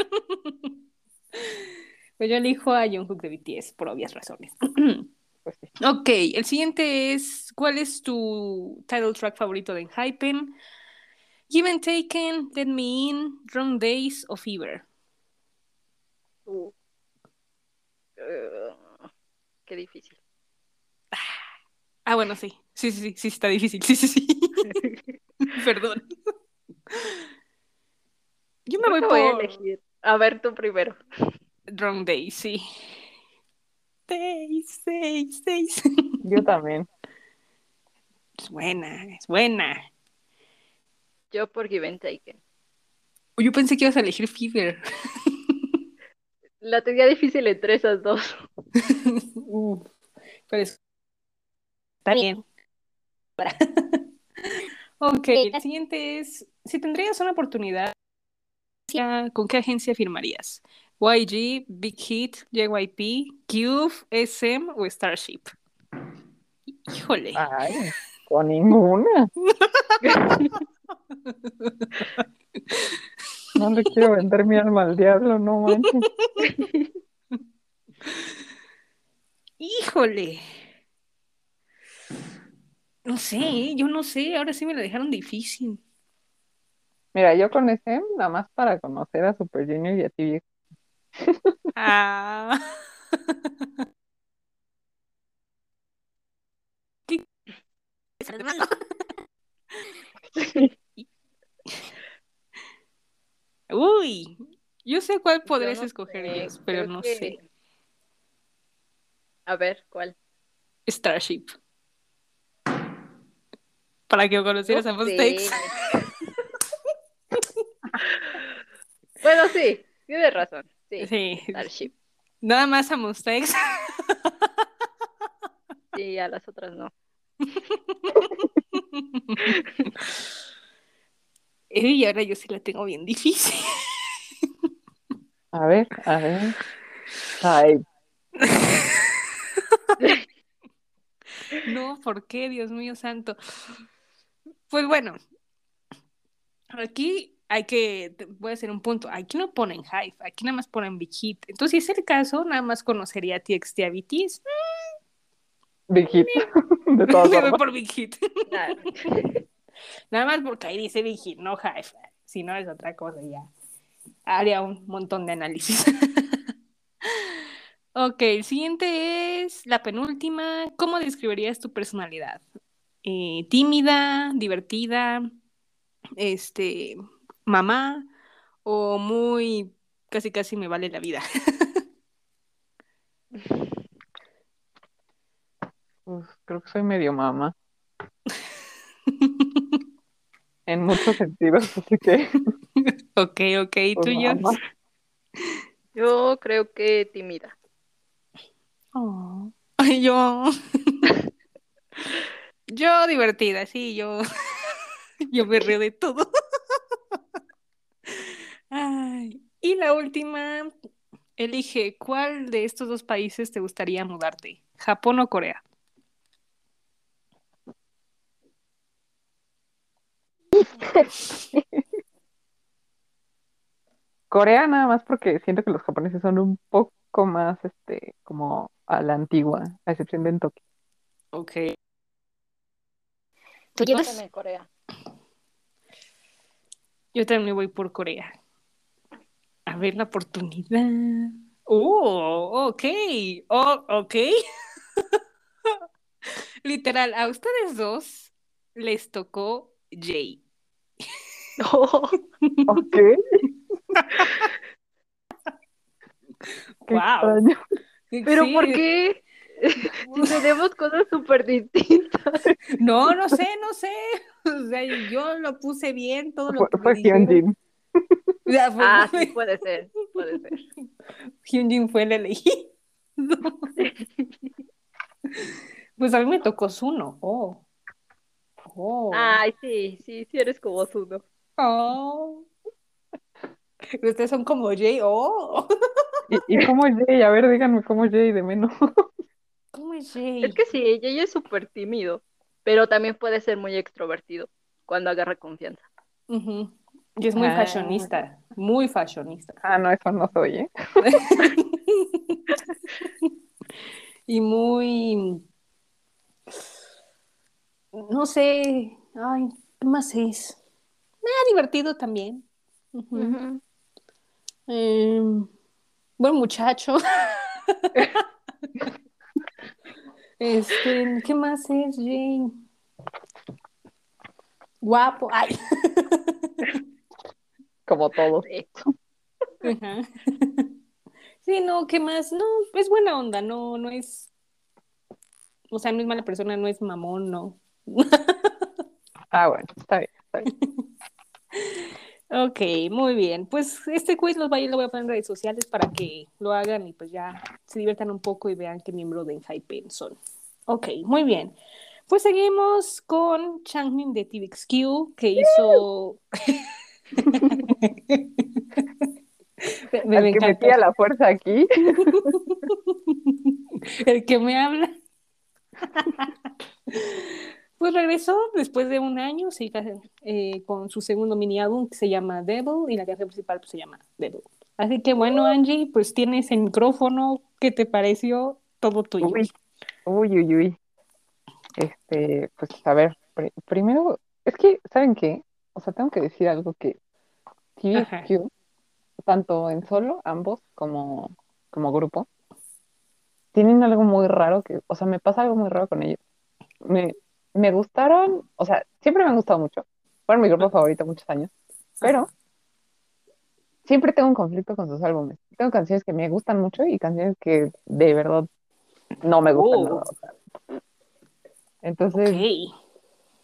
Pues yo elijo a Jungkook de BTS por obvias razones. Pues sí. Ok, el siguiente es, ¿cuál es tu title track favorito de Enhypen? Give and Taken, Let Me In, Wrong Days o Fever. Uh. Eh, qué difícil. Ah, bueno, sí. Sí, sí, sí, sí, está difícil. Sí, sí, sí. Perdón. Yo me voy que voy a por elegir. A ver, tú primero. Wrong Days, sí. Days, days, days. Yo también. Es buena, es buena. Yo por Give and Taken. Yo pensé que ibas a elegir Fever. La tenía difícil entre esas dos. Uf, pero es- Está bien. Ok, la siguiente es, si tendrías una oportunidad, ¿con qué agencia firmarías? YG, Big Hit, JYP, Cube, SM o Starship? Híjole. Ay, con ninguna. No le quiero vender mi alma al diablo, no manches. Híjole. No sé, yo no sé, ahora sí me la dejaron difícil. Mira, yo con ese, nada más para conocer a Super Junior y a viejo. Ah. ¿Qué? Uy, yo sé cuál podrías no escoger, sé, pero no que- sé. A ver, ¿cuál? Starship. Para que conocieras a No. Bueno, sí, tienes razón. Sí, Sí, Starship. nada más a Mustex. Sí, a las otras no. Y ahora yo sí la tengo bien difícil. A ver, a ver. Ay, No, ¿por qué? Dios mío santo. Pues bueno, aquí hay que, voy a hacer un punto. Aquí no ponen Hive, aquí nada más ponen Big Hit. Entonces, si es el caso, nada más conocería a TXT a BTS. Big Hit. De todas Me voy por Big Hit. Nada. Nada más porque ahí dice Big Hit, no Hive. Si no es otra cosa, ya haría un montón de análisis. Ok, el siguiente es la penúltima. ¿Cómo describirías tu personalidad? Eh, tímida, divertida, este, mamá o muy casi casi me vale la vida. Pues, creo que soy medio mamá en muchos sentidos, así que ok, ok, pues, tú y yo. Yo creo que tímida. Oh. Ay, yo. yo divertida, sí, yo. yo me río de todo. Ay. Y la última, elige cuál de estos dos países te gustaría mudarte, Japón o Corea. Corea nada más porque siento que los japoneses son un poco más, este, como a la antigua, a excepción de en Tokio. Ok. Yo llevas? también Corea. Yo también voy por Corea. A ver la oportunidad. Oh, ok. Oh, ok. Literal, a ustedes dos les tocó Jay. Ok. Qué Wow. extraño. Pero Sí. ¿por qué? Si tenemos cosas súper distintas. No, no sé, no sé. O sea, yo lo puse bien, todo lo Fue, que fue. Hyunjin. Fue- Ah, sí, puede ser, puede ser. Hyunjin fue el elegido. Pues a mí me tocó Suno. Oh. Oh. Ay, sí, sí, sí eres como Suno. Oh. Ustedes son como Jay. Oh. ¿Y, y cómo es Jay? A ver, díganme cómo es Jay de menos. ¿Cómo es Jay? Es que sí, ella es súper tímido, pero también puede ser muy extrovertido cuando agarra confianza. Ujú. Y es muy Ah. fashionista. Muy fashionista. Ah, no, eso no soy, ¿eh? Y muy. No sé. Ay, ¿qué más es? Ah, divertido también. Em, buen muchacho. Este, ¿qué más es, Jay? Guapo. Ay. Como todos. Sí. Ajá. Sí, no, ¿qué más? No, es buena onda, no, no es. O sea, no es mala persona, no es mamón, no. Ah, bueno, está bien, está bien. Ok, muy bien. Pues este quiz los voy, lo voy a poner en redes sociales para que lo hagan y pues ya se diviertan un poco y vean qué miembro de Enhypen son. Ok, muy bien. Pues seguimos con Changmin de TVXQ que hizo. me, que encanta. metí a la fuerza aquí. El que me habla. Pues regresó después de un año sí, eh, con su segundo mini álbum que se llama Devil y la canción principal pues, se llama Devil. Así que bueno, Angie, pues tienes el micrófono. ¿Qué te pareció? Todo tuyo. Uy, uy, uy, uy. Este, pues a ver, pri- primero, es que, ¿saben qué? O sea, tengo que decir algo que. TVXQ, tanto en solo, ambos, como, como grupo, tienen algo muy raro que, o sea, me pasa algo muy raro con ellos. Me, me gustaron, o sea, siempre me han gustado mucho. Fueron mi grupo favorito muchos años, pero siempre tengo un conflicto con sus álbumes. Tengo canciones que me gustan mucho y canciones que de verdad no me gustan Oh. nada. o sea. Entonces, Ok.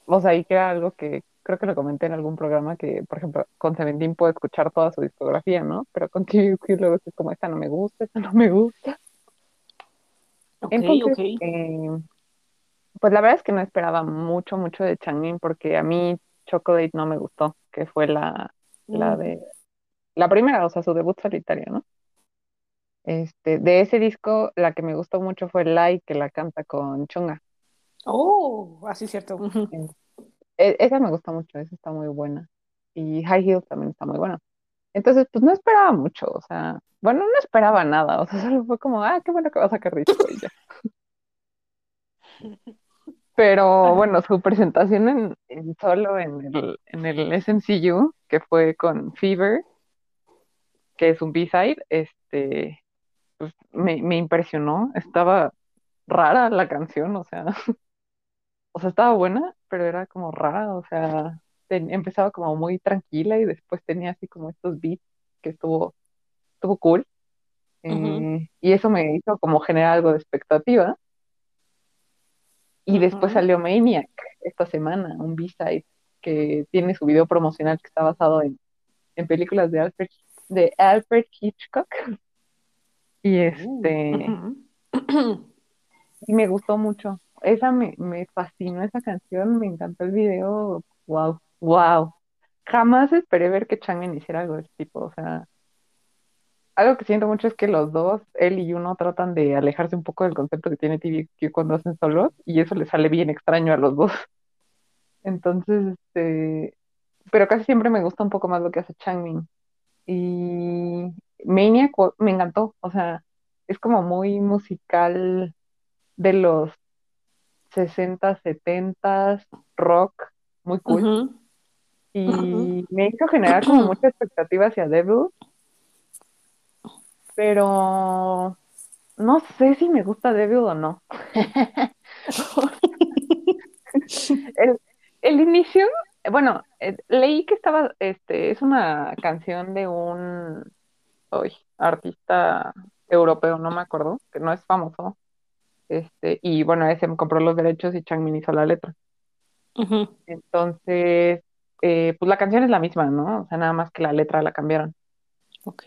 o sea, y que era algo que creo que lo comenté en algún programa que, por ejemplo, con Seventeen puedo escuchar toda su discografía, ¿no? Pero con TVQ luego es como, esta no me gusta, esta no me gusta. Ok, Entonces, eh, pues la verdad es que no esperaba mucho, mucho de Changmin porque a mí Chocolate no me gustó, que fue la, la Mm. de, la primera, o sea, su debut solitario, ¿no? Este, de ese disco, la que me gustó mucho fue Lai, que la canta con Chunga. Oh, así es cierto. E- esa me gusta mucho, esa está muy buena. Y High Heels también está muy buena. Entonces, pues no esperaba mucho, o sea, bueno, no esperaba nada, o sea, solo fue como, ah, qué bueno que va a sacar y ya. Pero bueno, su presentación en, en solo en el, en el SMCU, que fue con Fever, que es un B-side, este, pues me, me impresionó, estaba rara la canción, o sea, o sea, estaba buena, pero era como rara, o sea, ten- empezaba como muy tranquila y después tenía así como estos beats que estuvo, estuvo cool. Eh, y eso me hizo como generar algo de expectativa. Y después Ujú. salió Maniac esta semana, un B-side que tiene su video promocional que está basado en, en películas de Alfred, de Alfred Hitchcock. Y este, Ujú. y me gustó mucho. Esa me, me fascinó esa canción, me encantó el video. Wow, wow. Jamás esperé ver que Changmin hiciera algo de ese tipo. O sea, algo que siento mucho es que los dos, él y uno, tratan de alejarse un poco del concepto que tiene TVQ cuando hacen solos, y eso le sale bien extraño a los dos. Entonces, este, pero casi siempre me gusta un poco más lo que hace Changmin. Y Maniac me encantó, o sea, es como muy musical de los 60, 70, rock, muy cool. Y me hizo generar como mucha expectativa hacia Devil, pero no sé si me gusta Devil o no. El, el inicio, bueno, eh, leí que estaba, este, es una canción de un uy, artista europeo, no me acuerdo, que no es famoso. Este, y bueno, ese me compró los derechos y Changmin hizo la letra. Entonces, eh, pues la canción es la misma, ¿no? O sea, nada más que la letra la cambiaron. Ok.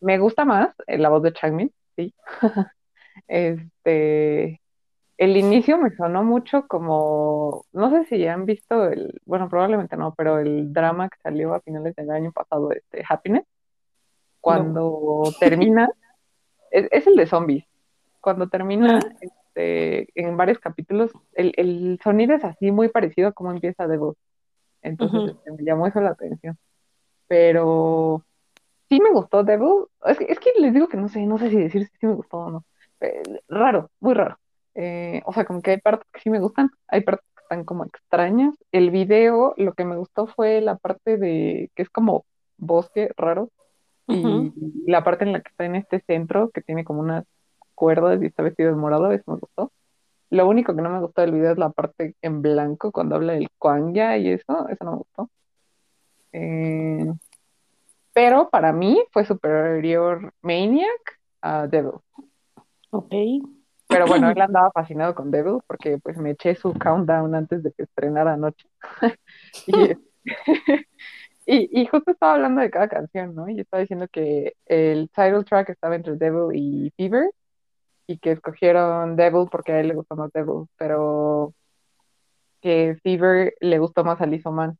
Me gusta más eh, la voz de Changmin, sí. Este, el inicio me sonó mucho como, no sé si han visto el, bueno, probablemente no, pero el drama que salió a finales del año pasado, este, Happiness, cuando termina, es, es el de zombies, cuando termina, Ah. este, en varios capítulos, el, el sonido es así muy parecido a cómo empieza The Ghost. Entonces, Ujú. este, me llamó eso la atención. Pero sí me gustó Devil. Es que, es que les digo que no sé, no sé si decir si me gustó o no. Eh, raro, muy raro. Eh, o sea, como que hay partes que sí me gustan, hay partes que están como extrañas. El video, lo que me gustó fue la parte de que es como bosque raro y Ujú. la parte en la que está en este centro que tiene como unas cuerdas y está vestido de morado, eso me gustó. Lo único que no me gustó del video es la parte en blanco cuando habla del Kwangya y eso, eso no me gustó. Eh, pero para mí fue superior Maniac a Devil. Ok. Pero bueno, él andaba fascinado con Devil porque pues me eché su countdown antes de que estrenara anoche. y, y, y justo estaba hablando de cada canción, ¿no? Y yo estaba diciendo que el title track estaba entre Devil y Fever y que escogieron Devil porque a él le gustó más Devil, pero que Fever le gustó más a Lizzo Man.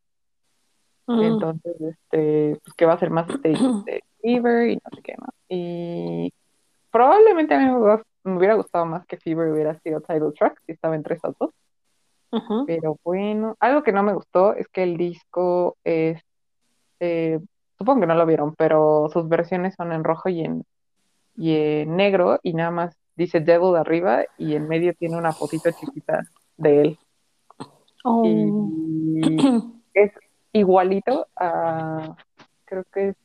Mm. Entonces, este, pues que va a ser más stage de Fever y no sé qué más. Y probablemente a mí me, hubiera- gustado más que Fever hubiera sido title track si estaba entre esas dos. Pero bueno, algo que no me gustó es que el disco es, eh, supongo que no lo vieron, pero sus versiones son en rojo y en, y en negro y nada más dice Devil arriba y en medio tiene una fotito chiquita de él. Oh. Y es igualito a, creo que es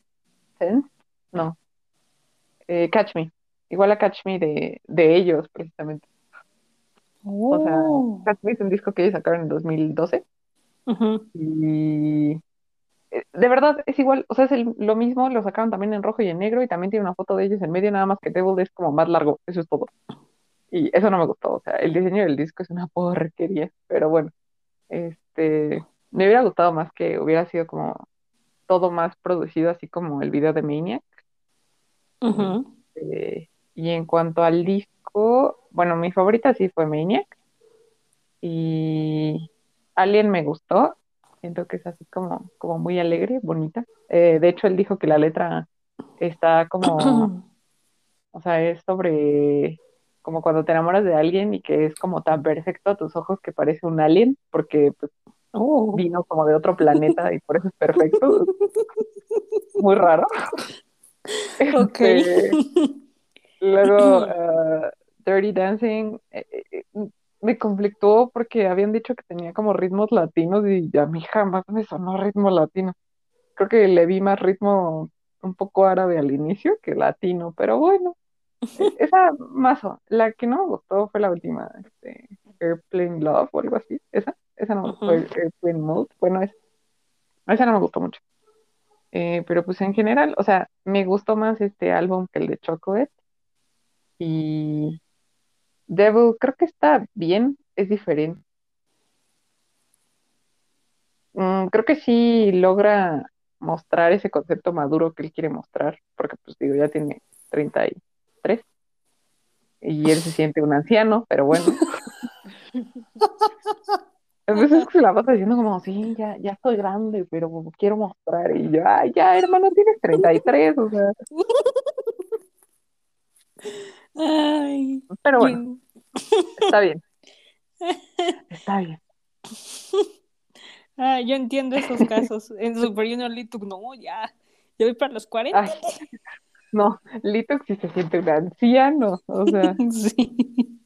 Sense, no, eh, Catch Me, igual a Catch Me de, de ellos precisamente. O sea, Oh. Catch Me es un disco que ellos sacaron en 2012 Ujú. y eh, de verdad es igual, o sea, es el- lo mismo, lo sacaron también en rojo y en negro y también tiene una foto de ellos en medio, nada más que Devil es como más largo, eso es todo. Y eso no me gustó, o sea, el diseño del disco es una porquería, pero bueno, este, me hubiera gustado más que hubiera sido como todo más producido, así como el video de Maniac. Eh, y en cuanto al disco, bueno, mi favorita sí fue Maniac. Y Alien me gustó. Siento que es así como, como muy alegre, bonita. Eh, de hecho, él dijo que la letra está como, o sea, es sobre como cuando te enamoras de alguien y que es como tan perfecto a tus ojos que parece un alien, porque pues, Oh. vino como de otro planeta y por eso es perfecto. Muy raro. Ok. Este, Luego, uh, Dirty Dancing eh, eh, me conflictuó porque habían dicho que tenía como ritmos latinos y a mí jamás me sonó ritmo latino. Creo que le vi más ritmo un poco árabe al inicio que latino, pero bueno, eh, esa más La que no me gustó fue la última, este, Airplane Love o algo así. Esa, esa no me gustó, Ujú. Airplane Mode. Bueno, es, Esa no me gustó mucho. Eh, pero pues en general, o sea, me gustó más este álbum que el de Chocolate. Y Devil creo que está bien, es diferente. Mm, creo que sí logra mostrar ese concepto maduro que él quiere mostrar, porque pues digo, ya tiene 33 y él se siente un anciano, pero bueno. A veces se la pasa diciendo como, sí, ya, ya estoy grande, pero quiero mostrar. Y yo, ay, ya, hermano, tienes 33, o sea. Ay, Pero bueno, está bien. Está bien. Ah, yo entiendo esos casos. En Super Junior Little, no, ya. Yo voy para los 40. Ay, no, Lito sí se siente un anciano, o sea, Sí.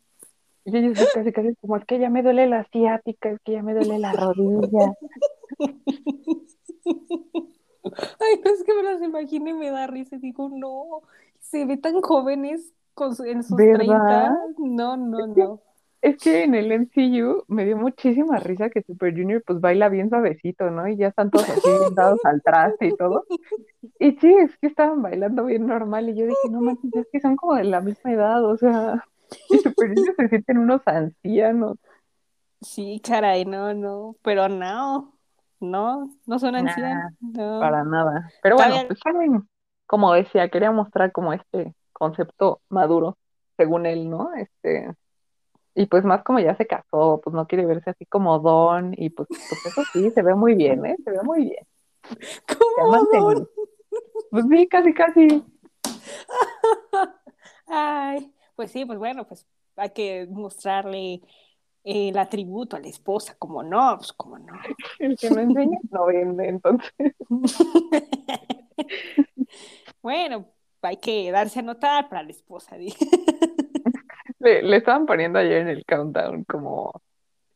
y ellos casi casi como, es que ya me duele la ciática, es que ya me duele la rodilla. Ay, no es que me las imagino y me da risa. y Digo, no, se ve tan jóvenes con su- en sus ¿Verdad? 30. No, no, no. Es que en el MCU me dio muchísima risa que Super Junior pues baila bien suavecito, ¿no? Y ya están todos así bien dados al traste y todo. Y sí, es que estaban bailando bien normal y yo dije, no manches, es que son como de la misma edad, o sea, y Super Junior se sienten unos ancianos. Sí, caray, no, no. Pero no, no, no son Nah, ancianos. No. Para nada. Pero bueno, bien. pues saben, como decía, quería mostrar como este concepto maduro, según él, ¿no? Este, y pues más como ya se casó, pues no quiere verse así como Don, y pues, pues eso sí, se ve muy bien, ¿eh? Se ve muy bien. ¿Cómo. Don? Pues sí, casi, casi. Ay, pues sí, pues bueno, pues hay que mostrarle eh, el atributo a la esposa, como no, pues como no. El que no enseña no vende, entonces. Bueno, hay que darse a notar para la esposa. Le, le estaban poniendo ayer en el countdown como,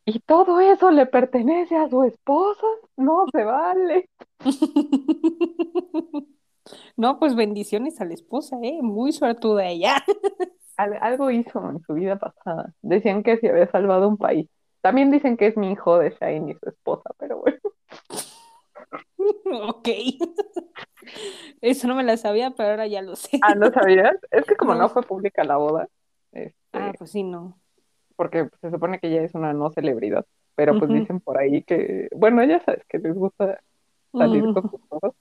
¿y todo eso le pertenece a su esposa? No se vale. No, pues bendiciones a la esposa, ¿eh? Muy suertuda ella. Al- algo hizo en su vida pasada. Decían que se había salvado un país. También dicen que es mi hijo de Shine y su esposa, pero bueno. Ok. Eso no me la sabía, pero ahora ya lo sé. Ah, ¿no sabías? Es que como No. no fue pública la boda, este, Ah, pues sí, no. porque se supone que ella es una no celebridad, pero pues dicen por ahí que, bueno, ya sabes que les gusta salir con sus cosas.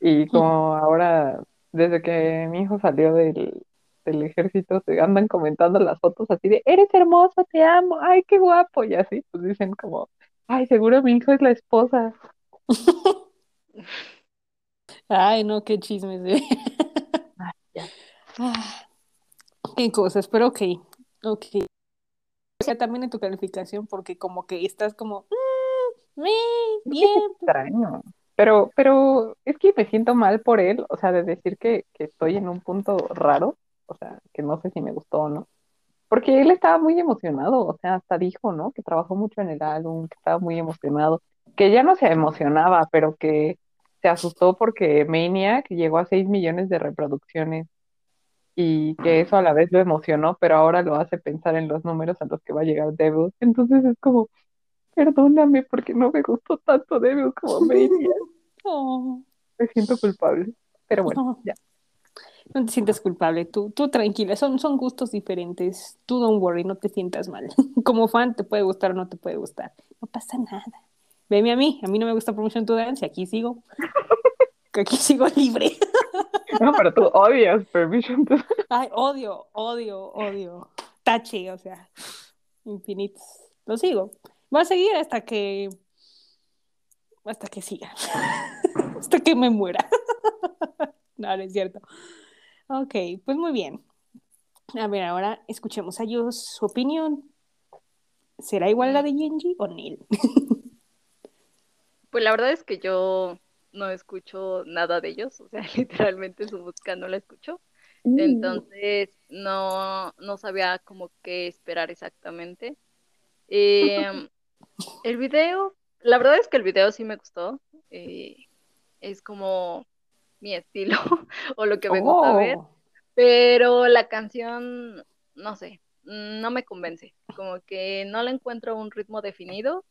Y como ahora, desde que mi hijo salió del, del ejército, se andan comentando las fotos así de, eres hermoso, te amo, ay, qué guapo, y así, pues dicen como, ay, seguro mi hijo es la esposa. Ay, no, qué chismes. ¿eh? Ay, ya. Ah, Qué cosas, pero ok, ok. O sea, también en tu calificación, porque como que estás como, mm, bien. extraño. Pero, pero es que me siento mal por él, o sea, de decir que, que estoy en un punto raro, o sea, que no sé si me gustó o no. Porque él estaba muy emocionado, o sea, hasta dijo, ¿no? Que trabajó mucho en el álbum, que estaba muy emocionado, que ya no se emocionaba, pero que se asustó porque Maniac llegó a 6 millones de reproducciones y que eso a la vez lo emocionó, pero ahora lo hace pensar en los números a los que va a llegar Devil. Entonces es como, perdóname porque no me gustó tanto Devil como Maniac. Oh, Me siento culpable. Pero bueno, no, ya. no te sientes culpable, tú, tú tranquila, son, son gustos diferentes. Tú don't worry, no te sientas mal. Como fan te puede gustar o no te puede gustar. No pasa nada. Veme a mí, a mí no me gusta Promotion to Dance aquí sigo. Que aquí sigo libre. No, pero tú odias Permission to... Ay, odio, odio, odio. Tache, o sea, infinitos. Lo sigo. Va a seguir hasta que. Hasta que siga. hasta que me muera. no, no es cierto. Ok, pues muy bien. A ver, ahora escuchemos a ellos su opinión. ¿Será igual la de Genji o Neil? Pues la verdad es que yo no escucho nada de ellos, o sea, literalmente su música no la escucho. Entonces no, no sabía como qué esperar exactamente. Em, el video, la verdad es que el video sí me gustó. eh, es como mi estilo o lo que me gusta ver. Oh, Pero la canción, no sé, no me convence. Como que no le encuentro un ritmo definido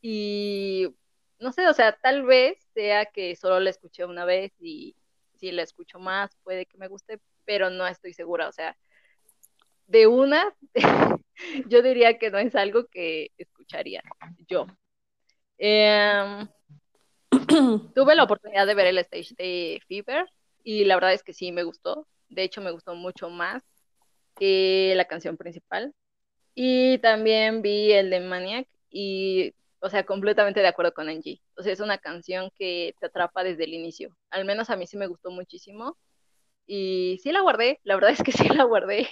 y no sé, o sea, tal vez sea que solo la escuché una vez y si la escucho más puede que me guste, pero no estoy segura, o sea, de una, yo diría que no es algo que escucharía yo. Em, tuve la oportunidad de ver el stage de Fever y la verdad es que sí me gustó. De hecho, me gustó mucho más que la canción principal. Y también vi el de Maniac y, o sea, completamente de acuerdo con Angie. O sea, es una canción que te atrapa desde el inicio. Al menos a mí sí me gustó muchísimo. Y sí la guardé, la verdad es que sí la guardé.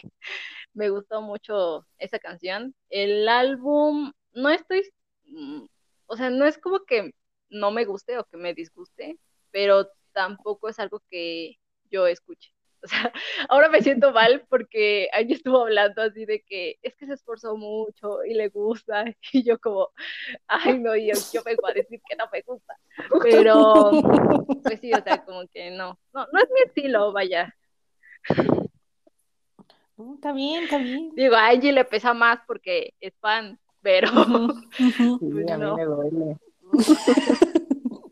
Me gustó mucho esa canción. El álbum, no estoy, mm, o sea, no es como que no me guste o que me disguste, pero tampoco es algo que yo escuche. O sea, ahora me siento mal porque Angie estuvo hablando así de que es que se esforzó mucho y le gusta. Y yo como, ay no, yo, yo vengo a decir que no me gusta. Pero, pues sí, o sea, como que no, no, no es mi estilo, vaya. No, está bien, está bien. Digo, a Angie le pesa más porque es fan, pero Sí, Pues a mí no. me duele.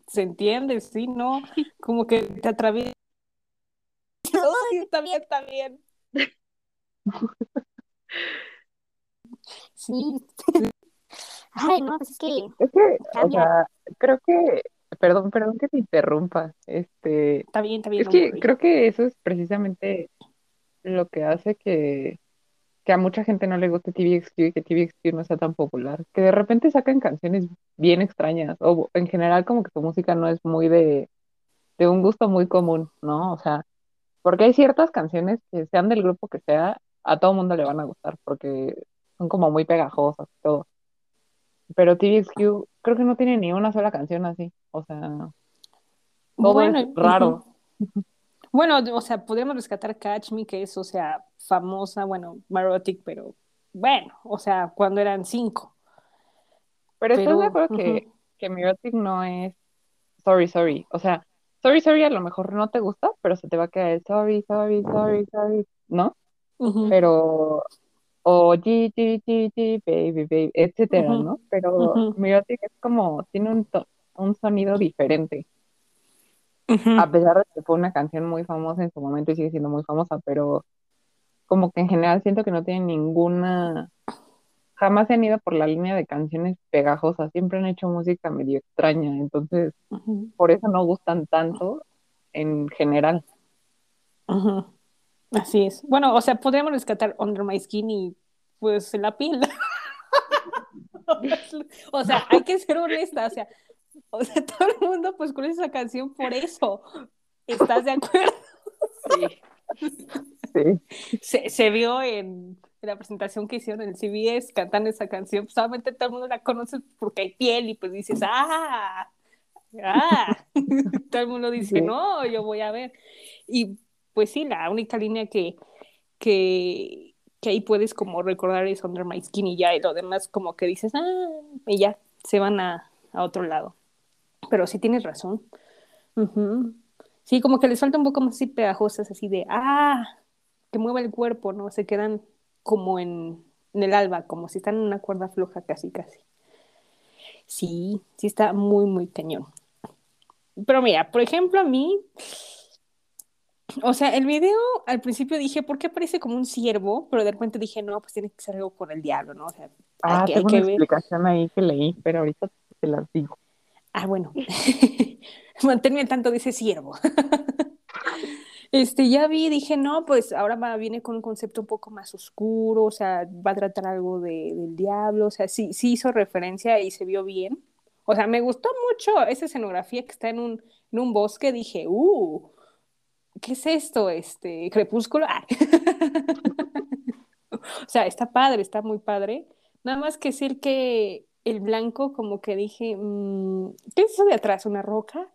Se entiende, sí, ¿no? Como que te atraviesa. Está bien, está bien. Sí. Ay, no, pues es que Es que, o sea, creo que, perdón, perdón que te interrumpa, este, está bien, está bien. es no que creo que eso es precisamente lo que hace que, que a mucha gente no le guste TVXQ y que TVXQ no sea tan popular, que de repente sacan canciones bien extrañas, o en general como que su música no es muy de, de un gusto muy común, ¿no? O sea, porque hay ciertas canciones que sean del grupo que sea, a todo mundo le van a gustar, porque son como muy pegajosas y todo. Pero TVXQ creo que no tiene ni una sola canción así, o sea, todo Bueno, es raro. Bueno, o sea, podríamos rescatar Catch Me, que es, o sea, famosa, bueno, Marotic, pero bueno, o sea, cuando eran cinco. Pero estás de acuerdo que, que Mirotic no es sorry, sorry. O sea, sorry, sorry a lo mejor no te gusta, pero se te va a quedar el sorry, sorry, sorry, sorry, ¿no? Pero, o G, G, G, G, baby, baby, etcétera, ¿no? Pero ujú, Mirotic es como, tiene un, un sonido diferente. A pesar de que fue una canción muy famosa en su momento y sigue siendo muy famosa, pero como que en general siento que no tiene ninguna, jamás se han ido por la línea de canciones pegajosas, siempre han hecho música medio extraña, entonces por eso no gustan tanto en general. Así es. Bueno, o sea, podríamos rescatar Under My Skin y pues la piel. O sea, hay que ser honesta, o sea, o sea, todo el mundo pues con esa canción por eso. ¿Estás de acuerdo? sí. Sí, Se, se vio en la presentación que hicieron en el CBS cantando esa canción, pues, solamente todo el mundo la conoce porque hay piel y pues dices, ah, ah, todo el mundo dice, Sí. no, yo voy a ver. Y pues sí, la única línea que, que, que ahí puedes como recordar es Under My Skin y ya, y lo demás como que dices, ah, y ya, se van a, a otro lado. Pero sí tienes razón. Sí, como que les falta un poco más así pegajosas, así de, ah, que mueva el cuerpo, ¿no? Se quedan como en, en el alba, como si están en una cuerda floja casi, casi. Sí, sí está muy, muy cañón. Pero mira, por ejemplo, a mí, o sea, el video al principio dije, ¿por qué parece como un ciervo? Pero de repente dije, no, pues tiene que ser algo con el diablo, ¿no? O sea, hay Ah, que, hay tengo que una ver. explicación ahí que leí, pero ahorita te las digo. Ah, bueno. Manténme al tanto de ese ciervo. Este, ya vi, dije, no, pues ahora va, viene con un concepto un poco más oscuro, o sea, va a tratar algo de, del diablo, o sea, sí, sí hizo referencia y se vio bien. O sea, me gustó mucho esa escenografía que está en un, en un bosque, dije, uh, ¿qué es esto? Este, crepúsculo. Ah. o sea, está padre, está muy padre. Nada más que decir que el blanco, como que dije, mm, ¿qué es eso de atrás? ¿Una roca?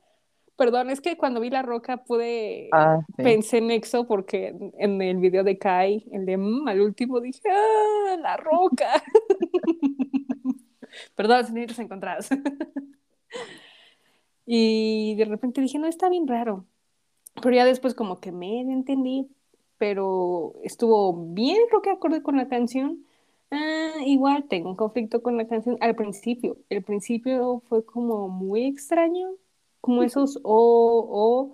Perdón, es que cuando vi la roca pude, Ah, sí. pensé en Exo porque en el video de Kai, el de mm, al último dije, ¡ah, la roca! Perdón, sentimientos encontrados. y de repente dije, no, está bien raro. Pero ya después como que me entendí, pero estuvo bien, creo que acorde con la canción. Ah, igual tengo un conflicto con la canción al principio. El principio fue como muy extraño, como esos o,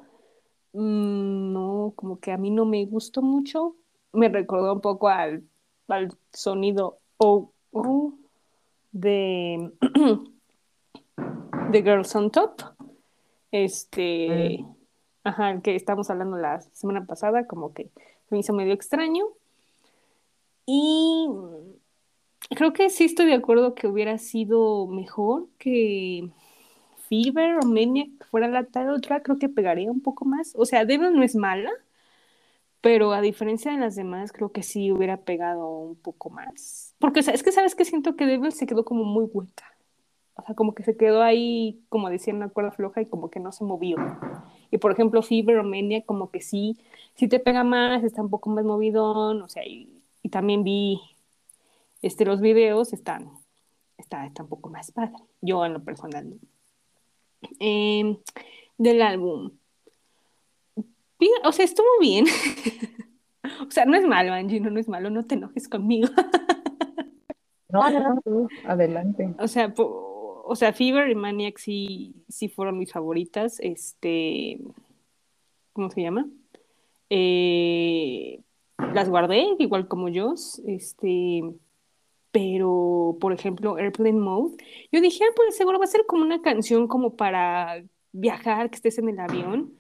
o, mm, no, como que a mí no me gustó mucho. Me recordó un poco al, al sonido o, o de, de Girls on Top. Este, ajá, el que estamos hablando la semana pasada, como que se me hizo medio extraño. Y creo que sí estoy de acuerdo que hubiera sido mejor que Fever o Maniac fuera la tal otra, creo que pegaría un poco más. O sea, Devil no es mala, pero a diferencia de las demás, creo que sí hubiera pegado un poco más. Porque es que sabes que siento que Devil se quedó como muy hueca. O sea, como que se quedó ahí, como decía, en una cuerda floja y como que no se movió. Y por ejemplo, Fever o Maniac, como que sí, sí te pega más, está un poco más movidón, o sea, y, y también vi este, los videos, están, está, está un poco más padre. Yo en lo personal. Eh, del álbum. O sea, estuvo bien. o sea, no es malo, Angie, no, no es malo, no te enojes conmigo. No, no, adelante. O sea, o sea, Fever y Maniac sí, sí fueron mis favoritas. Este, ¿cómo se llama? Eh, las guardé, igual como yo. Este, pero, por ejemplo, Airplane Mode, yo dije, ah, pues seguro va a ser como una canción como para viajar, que estés en el avión.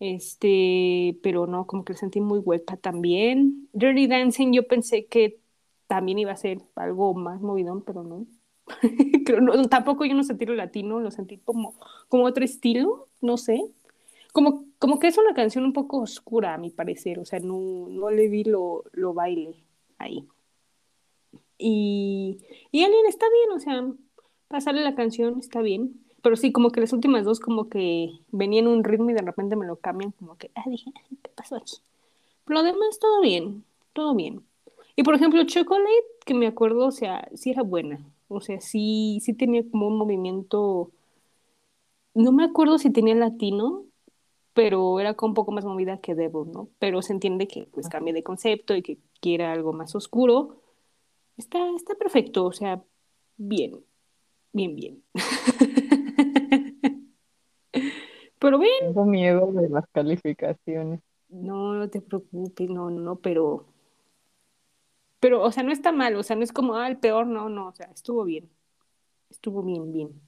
Este, pero no, como que sentí muy hueca también. Dirty Dancing, yo pensé que también iba a ser algo más movidón, pero no. Creo, no, tampoco yo no sentí lo latino, lo sentí como, como otro estilo, no sé. Como, como que es una canción un poco oscura, a mi parecer, o sea, no, no le vi lo, lo baile ahí. Y, y Alien está bien, o sea, pasarle la canción está bien, pero sí, como que las últimas dos como que venían un ritmo y de repente me lo cambian, como que, ah, dije, "Ay, ¿qué pasó aquí? Pero lo demás todo bien, todo bien. Y por ejemplo, Chocolate, que me acuerdo, o sea, sí era buena, o sea, sí, sí tenía como un movimiento, no me acuerdo si tenía latino, pero era como un poco más movida que Devil, ¿no? Pero se entiende que pues cambie de concepto y que quiera algo más oscuro. Está, está perfecto, o sea, bien, bien, bien. Pero bien, Tengo miedo de las calificaciones. no, no te preocupes, no, no, pero, pero, o sea, no está mal, o sea, no es como, ah, el peor, no, no, o sea, estuvo bien, estuvo bien, bien.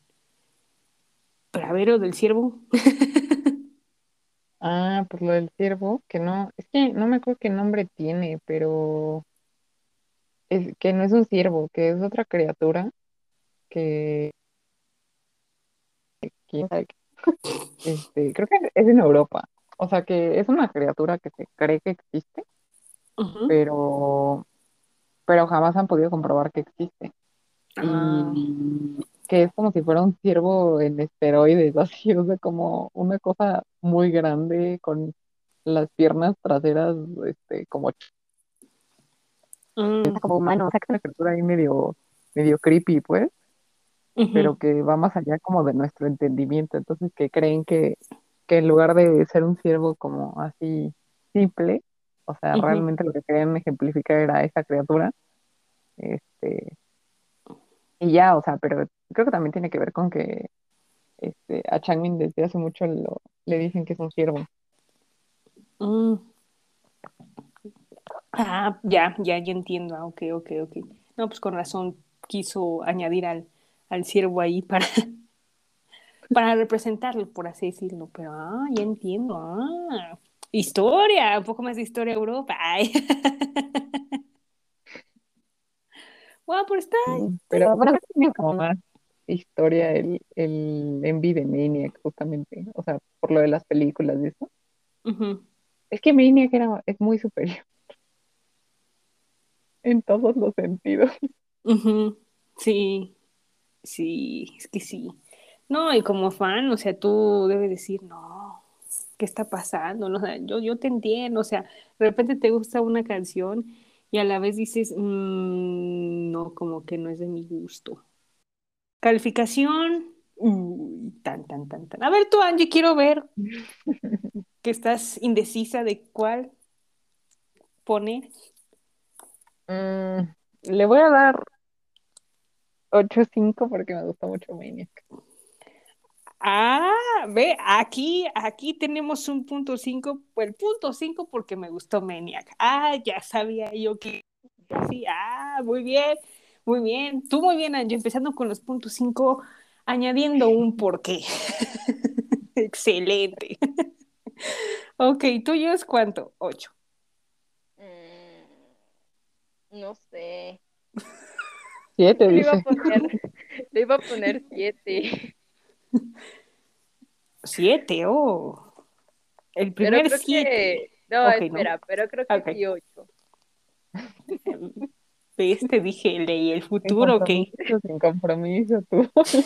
Pero a ver, lo del ciervo, Ah, pues lo del ciervo, que no, es que no me acuerdo qué nombre tiene, pero es que no es un ciervo, que es otra criatura que, quién sabe qué. Este, creo que es en Europa. O sea que es una criatura que se cree que existe, pero, pero jamás han podido comprobar que existe. Ah, Y que es como si fuera un ciervo en esteroides, así, o sea, como una cosa muy grande con las piernas traseras, este, como, ch- mm, como humano, o sea, que es una criatura ahí medio, medio creepy, pues, pero que va más allá como de nuestro entendimiento, entonces que creen que, que en lugar de ser un ciervo como así simple, o sea, realmente lo que querían ejemplificar era esa criatura, este, y ya, o sea, pero creo que también tiene que ver con que este, a Changmin desde hace mucho lo, le dicen que es un ciervo. Mm. Ah, ya, ya, ya entiendo. Ah, ok, ok, ok. No, pues con razón quiso añadir al, al ciervo ahí para, para representarlo, por así decirlo. Pero, ah, ya entiendo. Ah, historia, un poco más de historia Europa. Ay. Wow, pero está. Pero bueno, tiene como más historia el, el Envy de Maniac, justamente. O sea, por lo de las películas y eso. Ujú, Es que Maniac era, es muy superior en todos los sentidos. Sí, sí, es que sí. No, y como fan, o sea, tú debes decir, no, ¿qué está pasando? No, O sea, yo, yo te entiendo, o sea, de repente te gusta una canción y a la vez dices, "Mm, no, como que no es de mi gusto. Calificación, uy, tan, tan, tan, tan. A ver tú, Angie, quiero ver que estás indecisa de cuál poner. Mm, Le voy a dar 8.5 porque me gusta mucho Maniac. Ah, ve, aquí, aquí tenemos un punto 5, el punto 5 porque me gustó Maniac. Ah, ya sabía yo que sí, ah, muy bien, muy bien. Tú muy bien, Angie, empezando con los puntos 5, añadiendo un porqué. Excelente. ok, es cuánto? 8. Mm, no sé. 7, Le iba a dice. poner, le iba a poner 7. 7, oh. El Pero primer creo 7. que. No, espera, pero creo que Ok. sí 8. ¿Ves? Te dije, leí el futuro, ok. Sin compromiso, sin compromiso, tú. Lo que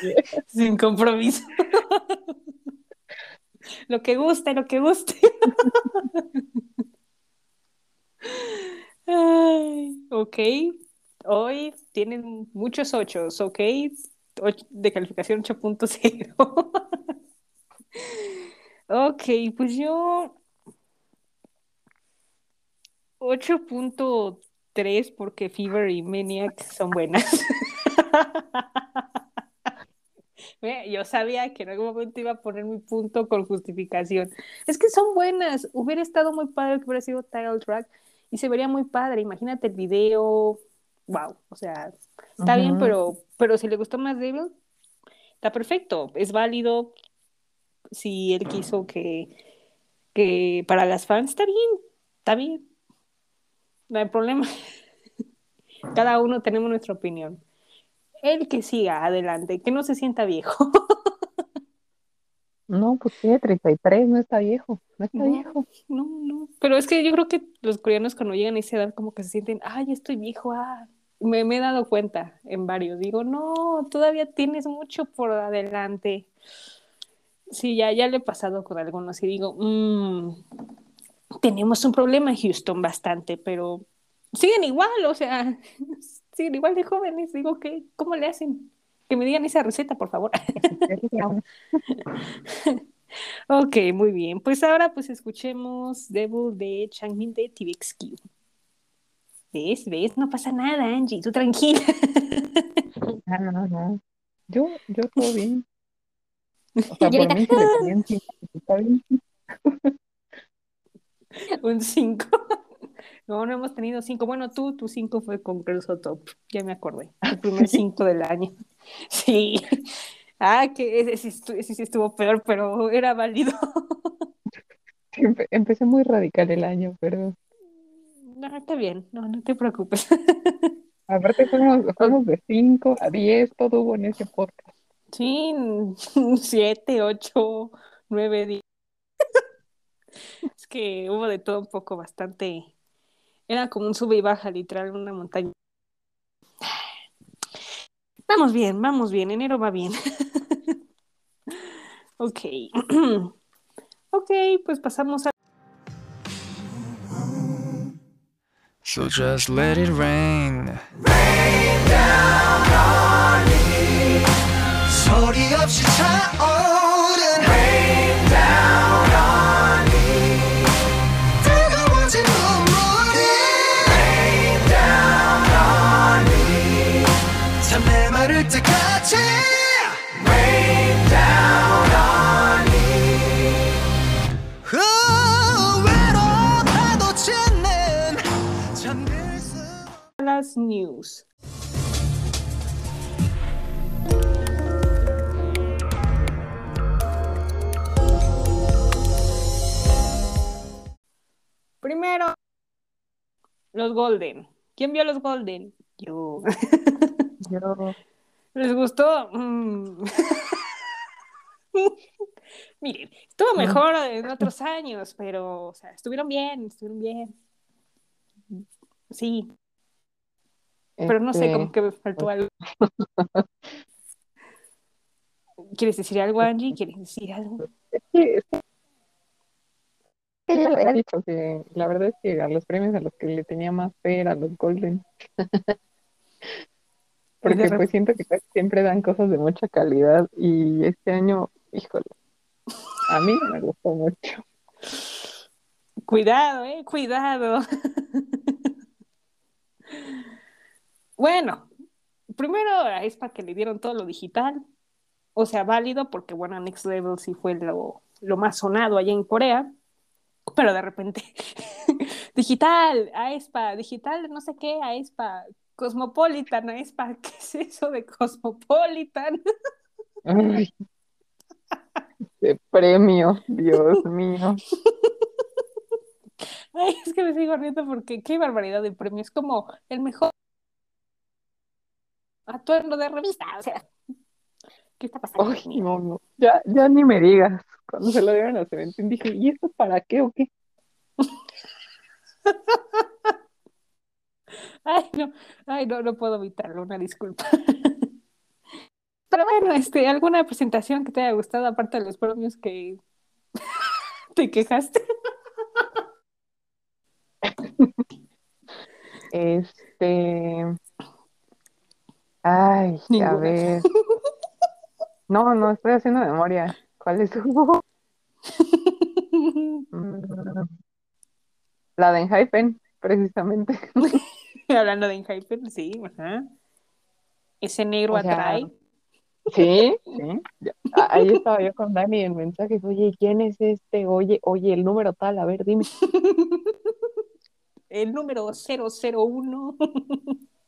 quieras. Sin compromiso. lo que guste, lo que guste. Ay, ok. Hoy tienen muchos ochos, ok. Och- de calificación 8.0. ok, pues yo 8.3 porque Fever y Maniac son buenas. Yo sabía que en algún momento iba a poner mi punto con justificación. Es que son buenas. Hubiera estado muy padre que hubiera sido title track y se vería muy padre. Imagínate el video. Wow. O sea, está bien, pero, pero si le gustó más Devil, está perfecto. Es válido. Si él quiso que, que para las fans, está bien. Está bien. No hay problema. Cada uno tenemos nuestra opinión. El que siga adelante, que no se sienta viejo. No, pues tiene 33, no está viejo. No está No. viejo. No, no. Pero es que yo creo que los coreanos cuando llegan a esa edad como que se sienten, ay, estoy viejo, ah. Me, me he dado cuenta en varios. Digo, no, todavía tienes mucho por adelante. Sí, ya, ya le he pasado con algunos y digo, "Mm, tenemos un problema en Houston bastante, pero siguen igual, o sea, siguen igual de jóvenes. Digo, ¿qué? ¿Cómo le hacen? Que me digan esa receta, por favor. Ok, muy bien. Pues ahora pues escuchemos Devil de Changmin de TVXQ. ¿Ves? ¿Ves? No pasa nada, Angie. Tú tranquila. Ah, no, no. Yo, yo todo bien. O sea, por mí cinco, está bien. Un 5. No, no hemos tenido 5. Bueno, tú, tu 5 fue con on Top. Ya me acordé. Tu primer 5 del año. Sí. Ah, que ese sí, estu- ese sí estuvo peor, pero era válido. Empe- Empecé muy radical el año, pero No, está bien. No, no te preocupes. aparte fuimos, fuimos de 5 a 10, todo hubo en ese podcast. Sí, 7, 8, 9, 10. Es que hubo de todo un poco bastante. Era como un sube y baja, literal, una montaña. Vamos bien, vamos bien. Enero va bien. Ok. Ok, pues pasamos a. So just let it rain. 소리 없이 차오 News. Primero, los Golden. ¿Quién vio los Golden? Yo. Yo, ¿Les gustó? Mm. Miren, estuvo mejor en otros años, pero, o sea, estuvieron bien, estuvieron bien. Sí, pero no sé, este, como que me faltó algo. ¿Quieres decir algo, Angie? ¿Quieres decir algo? había dicho que la verdad es que a los premios a los que le tenía más fe era a los Golden. Porque de pues siento que siempre dan cosas de mucha calidad y este año, híjole, a mí me gustó mucho. Cuidado, eh, cuidado. Bueno, primero a Aespa que le dieron todo lo digital, o sea, válido porque, bueno, Next Level sí fue lo, lo más sonado allá en Corea, pero de repente, digital, Aespa, digital, no sé qué, Aespa, Cosmopolitan, Aespa, ¿qué es eso de Cosmopolitan? Ay, qué premio, Dios mío. Ay, es que me sigo riendo porque qué barbaridad de premio, es como el mejor atuendo de revista, o sea, ¿qué está pasando? Ay, no, no. Ya, ya ni me digas. Cuando se lo dieron a Seventeen dije, ¿y esto para qué o qué? Ay, no, ay, no, no puedo evitarlo, una disculpa. Pero bueno, este, ¿alguna presentación que te haya gustado aparte de los premios que te quejaste? Este. Ay, a ver. No, no, estoy haciendo memoria. ¿Cuál es? Mm, La de Enhypen, precisamente. Hablando de Enhypen, sí, ajá. Ese negro O sea, atrae. Sí, sí. Ahí estaba yo con Dani en mensajes. Oye, ¿quién es este? Oye, oye, el número tal, a ver, dime. El número 001.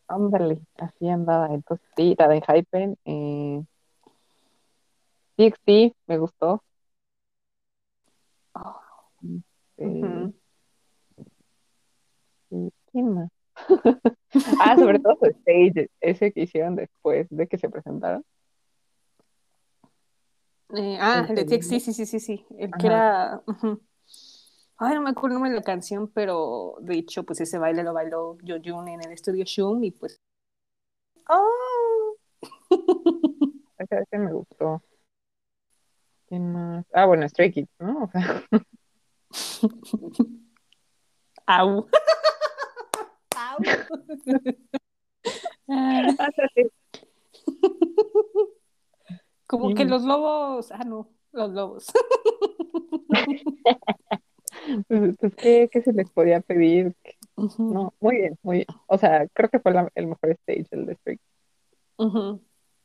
Ándale, así andaba. Entonces, sí, la de Hypen. Eh... TXT, me gustó. Eh. ¿y ¿Quién más? Ah, sobre todo su stage, ese que hicieron después de que se presentaron. Eh, ah, el de. TXT, sí, sí, sí, sí. El que era. Ay, no me acuerdo el nombre de la canción, pero de hecho, pues ese baile lo bailó Jun en el estudio Shum y pues. ¡Oh! Ese, ese me gustó. ¿Quién más? Ah, bueno, Stray Kids, ¿no? O sea, ¡Au! ¡Au! Ah, como que los lobos. Ah, no, los lobos. pues, pues, ¿qué, qué se les podía pedir? No, muy bien, muy bien. O sea, creo que fue la- el mejor stage, el de.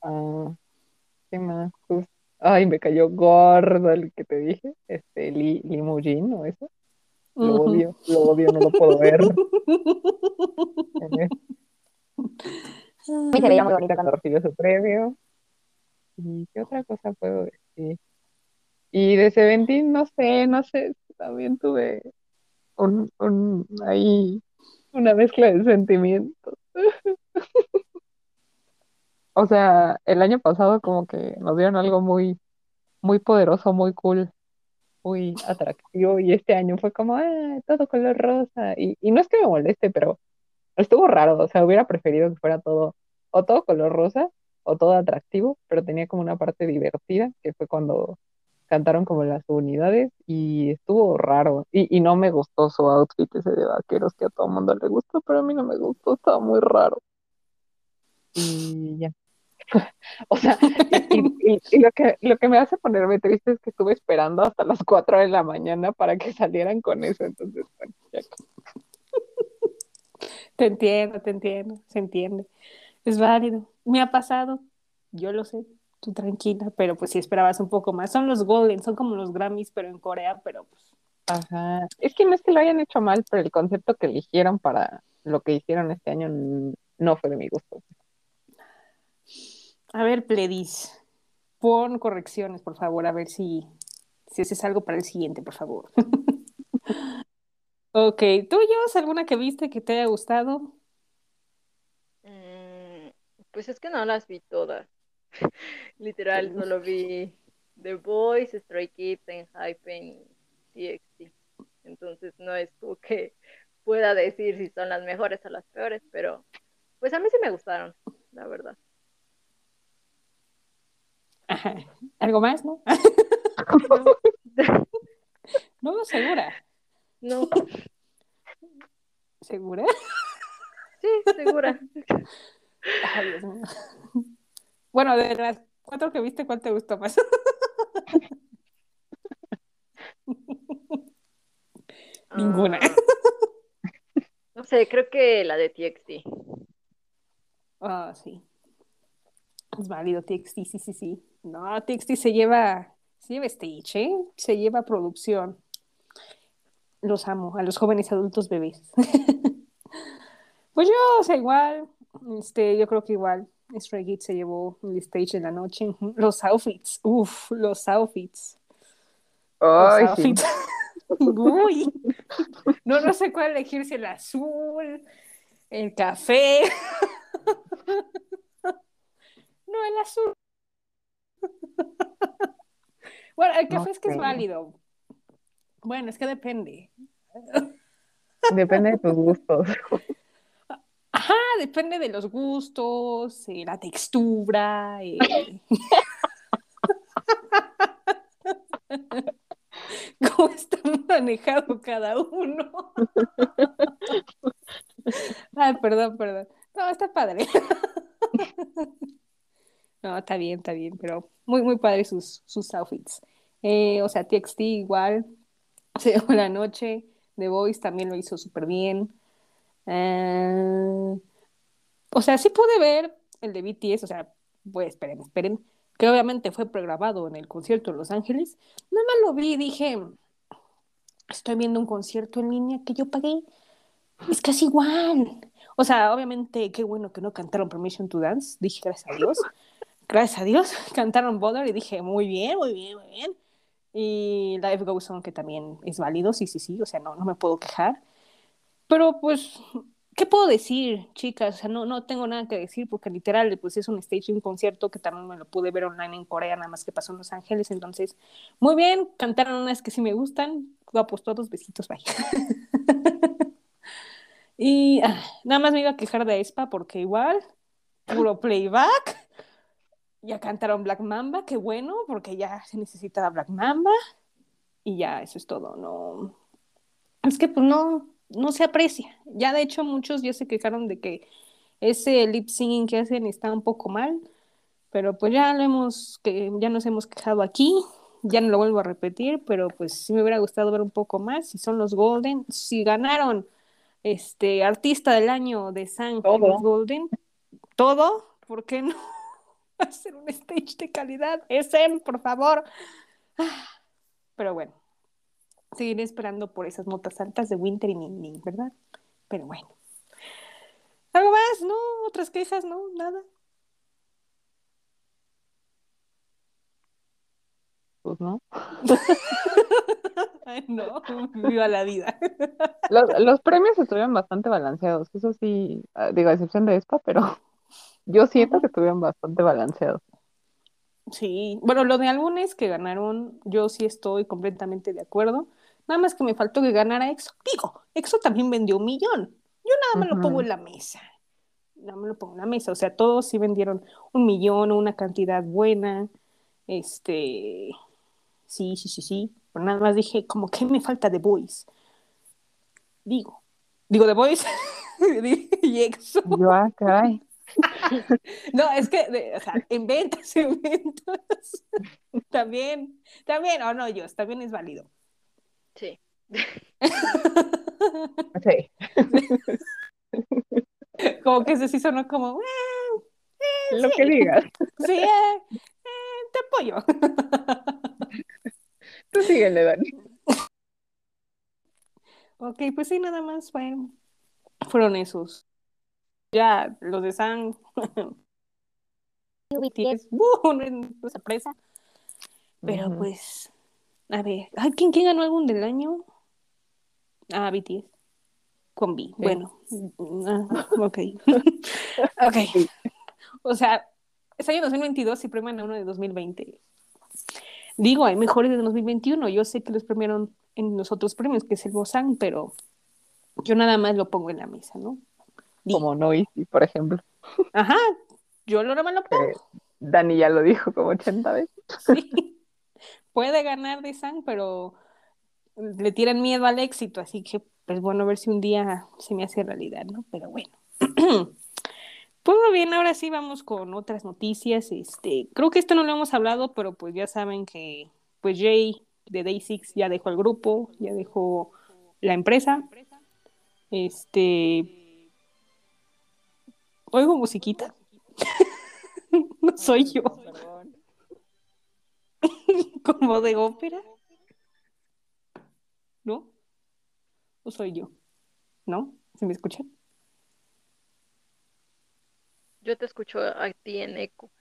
Ah, ¿qué más? Pues, ay, me cayó gordo el que te dije, este, Li, Limujin o eso. Lo Ujú. odio, lo odio, no lo puedo ver. Ay, se veía muy bonito cuando recibió su premio. ¿Y qué otra cosa puedo decir? Y de Seventeen, no sé, no sé, también tuve un, un, ahí, una mezcla de sentimientos. O sea, el año pasado como que nos dieron algo muy, muy poderoso, muy cool, muy atractivo, y este año fue como, ah, todo color rosa. Y, y no es que me moleste, pero estuvo raro, o sea, hubiera preferido que fuera todo, o todo color rosa, o todo atractivo, pero tenía como una parte divertida, que fue cuando cantaron como las unidades, y estuvo raro, y, y no me gustó su outfit ese de vaqueros que a todo mundo le gustó, pero a mí no me gustó, estaba muy raro. Y ya. O sea, y, y- y- y lo que, lo que me hace ponerme triste es que estuve esperando hasta las 4 de la mañana para que salieran con eso, entonces, bueno, ya. Te entiendo, te entiendo, se entiende. Es válido. Me ha pasado, yo lo sé, tú tranquila, pero pues si esperabas un poco más. Son los Golden, son como los Grammys, pero en Corea, pero pues. Ajá. Es que no es que lo hayan hecho mal, pero el concepto que eligieron para lo que hicieron este año no fue de mi gusto. A ver, Pledis, pon correcciones, por favor, a ver si, si haces algo para el siguiente, por favor. Ok, ¿tuyos? ¿Alguna que viste que te haya gustado? Mm, pues es que no las vi todas. Literal, solo vi The Boys, Stray Kids, Enhypen y TXT. Entonces no es como que pueda decir si son las mejores o las peores, pero pues a mí sí me gustaron, la verdad. Ajá. ¿Algo más, no? No, No, segura. no, ¿Segura? sí, segura. Ay, Dios mío. Bueno, de las cuatro que viste, ¿cuál te gustó más? Ninguna. Ah, no sé, creo que la de TXT. Ah, sí. Es válido, TXT, sí, sí, sí. No, TXT se lleva, se lleva stage, ¿eh? Se lleva producción. Los amo, a los jóvenes adultos bebés. pues yo, o sea, igual, este, yo creo que igual Stray Kids se llevó el stage en la noche. Los outfits, uff, los outfits. Los Ay, sí. Uy. No, no sé cuál elegir, si el azul, el café. No, el azul. Bueno, el No café es que es válido. Bueno, es que depende. Depende de tus gustos. Depende de los gustos, eh, la textura. eh. Cómo está manejado cada uno. Ay, perdón, perdón. No, está padre. No, está bien, está bien, pero muy, muy padre sus, sus outfits. Eh, o sea, TXT igual, se llevó la noche. The Voice también lo hizo súper bien. Eh, o sea, sí pude ver el de BTS, o sea, pues esperen, esperen, que obviamente fue programado en el concierto en Los Ángeles. Nada más lo vi y dije, estoy viendo un concierto en línea que yo pagué. Es casi igual. O sea, obviamente, qué bueno que no cantaron Permission to Dance. Dije, gracias a Dios. Gracias a Dios. Cantaron Bother y dije, muy bien, muy bien, muy bien. Y Life Goes On, que también es válido, sí, sí, sí. O sea, no, no me puedo quejar. Pero pues, ¿qué puedo decir, chicas? O sea, no, no tengo nada que decir porque literal, pues es un stage un concierto que también me lo pude ver online en Corea, nada más que pasó en Los Ángeles. Entonces, muy bien, cantaron unas que sí me gustan. Guapos todos, besitos, bye. y ah, nada más me iba a quejar de Espa porque igual, puro playback. Ya cantaron Black Mamba, qué bueno, porque ya se necesitaba Black Mamba. Y ya, eso es todo, no. Es que pues no, no se aprecia. Ya de hecho muchos ya se quejaron de que ese lip singing que hacen está un poco mal, pero pues ya lo hemos, que ya nos hemos quejado aquí, ya no lo vuelvo a repetir, pero pues sí me hubiera gustado ver un poco más. Si son los Golden, si ganaron este artista del año de San los Golden, todo, ¿por qué no hacer un stage de calidad? SM, por favor. Ah, Pero bueno, seguiré esperando por esas notas altas de Winter y Ning, ¿verdad? Pero bueno. ¿Algo más? ¿No? ¿Otras quejas? ¿No? ¿Nada? Pues no. Ay, no, viva la vida. Los, los premios estuvieron bastante balanceados. Eso sí, ah, digo, a excepción de esta, pero yo siento que estuvieron bastante balanceados. Sí, bueno, lo de álbumes que ganaron, yo sí estoy completamente de acuerdo. Nada más que me faltó que ganara EXO. Digo, EXO también vendió un millón. Yo nada más lo pongo en la mesa. Nada más lo pongo en la mesa. O sea, todos sí vendieron un millón o una cantidad buena. Este, sí, sí, sí, sí. Pero nada más dije, como que me falta The Voice. Digo, digo The Voice y EXO. Yo, ah, caray. No, es que, de- o sea, en ventas, en ventas. También, también, o no, yo, también es válido. Sí. Sí. Como que se sí sonó como, "Eh, Lo que digas. sí, eh, eh, te apoyo. Tú síguele, Dani. Ok, pues sí, nada más fue, fueron esos. Ya, los de San. BTS, ¡uh! no es sorpresa. Pero pues, a ver, ay, ¿quién, quién ganó algún del año? Ah, BTS. Con B. Bueno, ah, ok. ok. O sea, es año 2022 y premian a uno de 2020. Digo, hay mejores de 2021. Yo sé que los premiaron en los otros premios, que es el Bozán, pero yo nada más lo pongo en la mesa, ¿no? Digo, Como Noisy, por ejemplo. Ajá, yo lo nada más lo pongo. Dani ya lo dijo como 80 veces. Sí. Puede ganar de San, pero le tiran miedo al éxito, así que pues bueno, a ver si un día se me hace realidad, ¿no? Pero bueno. Pues bien, ahora sí vamos con otras noticias. Este, creo que esto no lo hemos hablado, pero pues ya saben que pues Jay de Day Six ya dejó el grupo, ya dejó la empresa. Este Oigo musiquita. no soy yo. Como de ópera. ¿No? ¿O soy yo? ¿No? ¿Se me escuchan? Yo te escucho a ti en eco.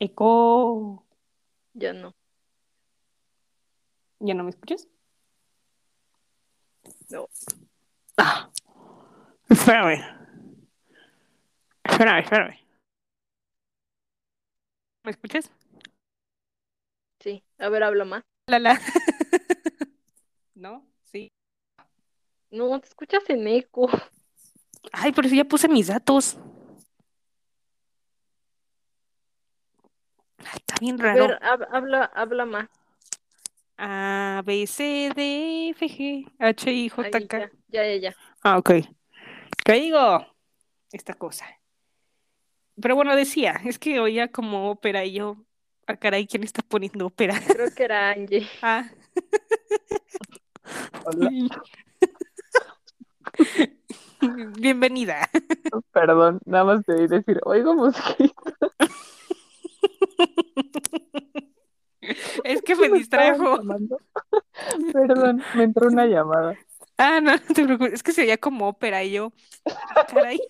Eco. Ya no. ¿Ya no me escuchas? No. Ah. Espérame. Espérame, espérame. ¿Me escuchas? Sí. A ver, habla más. La, la. ¿No? Sí. No, te escuchas en eco. Ay, pero si ya puse mis datos. Ay, está bien A raro. ver, hab- habla, habla más. A, B, C, D, F, G, H, I, J, Ahí, K. ya, ya, ya, ya. Ah, ok. ¿Qué digo? Esta cosa. Pero bueno, decía, es que oía como ópera y yo, ah, caray, ¿quién está poniendo ópera? Creo que era Angie. Ah. Hola. Bienvenida. Perdón, nada más te oí decir, oigo musiquita. Es que me distrajo. Perdón, me entró una llamada. Ah, no, no te preocupes. Es que se oía como ópera y yo, ah, caray.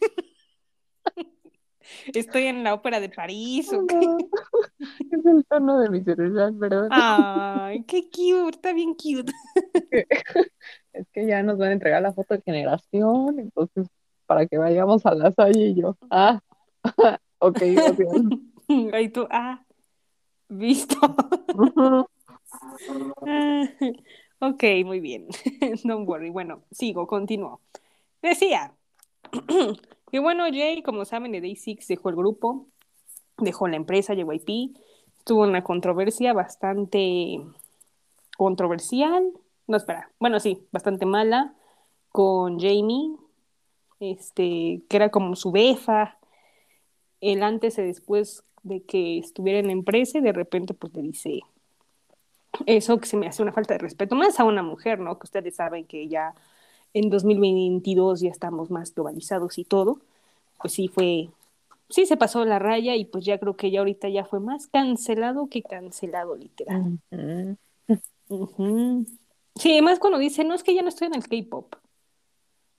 Estoy en la ópera de París o qué. No, es el tono de mi celular, perdón. Ay, qué cute, está bien cute. Es que ya nos van a entregar la foto de generación, entonces para que vayamos a la salle y yo, ah, ok, gracias. Ahí tú, ah, visto. Ah, Ok, muy bien. Don't worry. Bueno, sigo, continúo. Decía que bueno, Jay, como saben, de Day Six dejó el grupo, dejó la empresa JYP, tuvo una controversia bastante controversial. No, espera. Bueno, sí, bastante mala con Jamie, este, que era como su befa, el antes y después de que estuviera en la empresa y de repente pues le dice eso que se me hace una falta de respeto, más a una mujer, ¿no? Que ustedes saben que ya en 2022 ya estamos más globalizados y todo, pues sí fue, sí se pasó la raya y pues ya creo que ya ahorita ya fue más cancelado que cancelado, literal. Sí, además cuando dice, no, es que ya no estoy en el K-pop.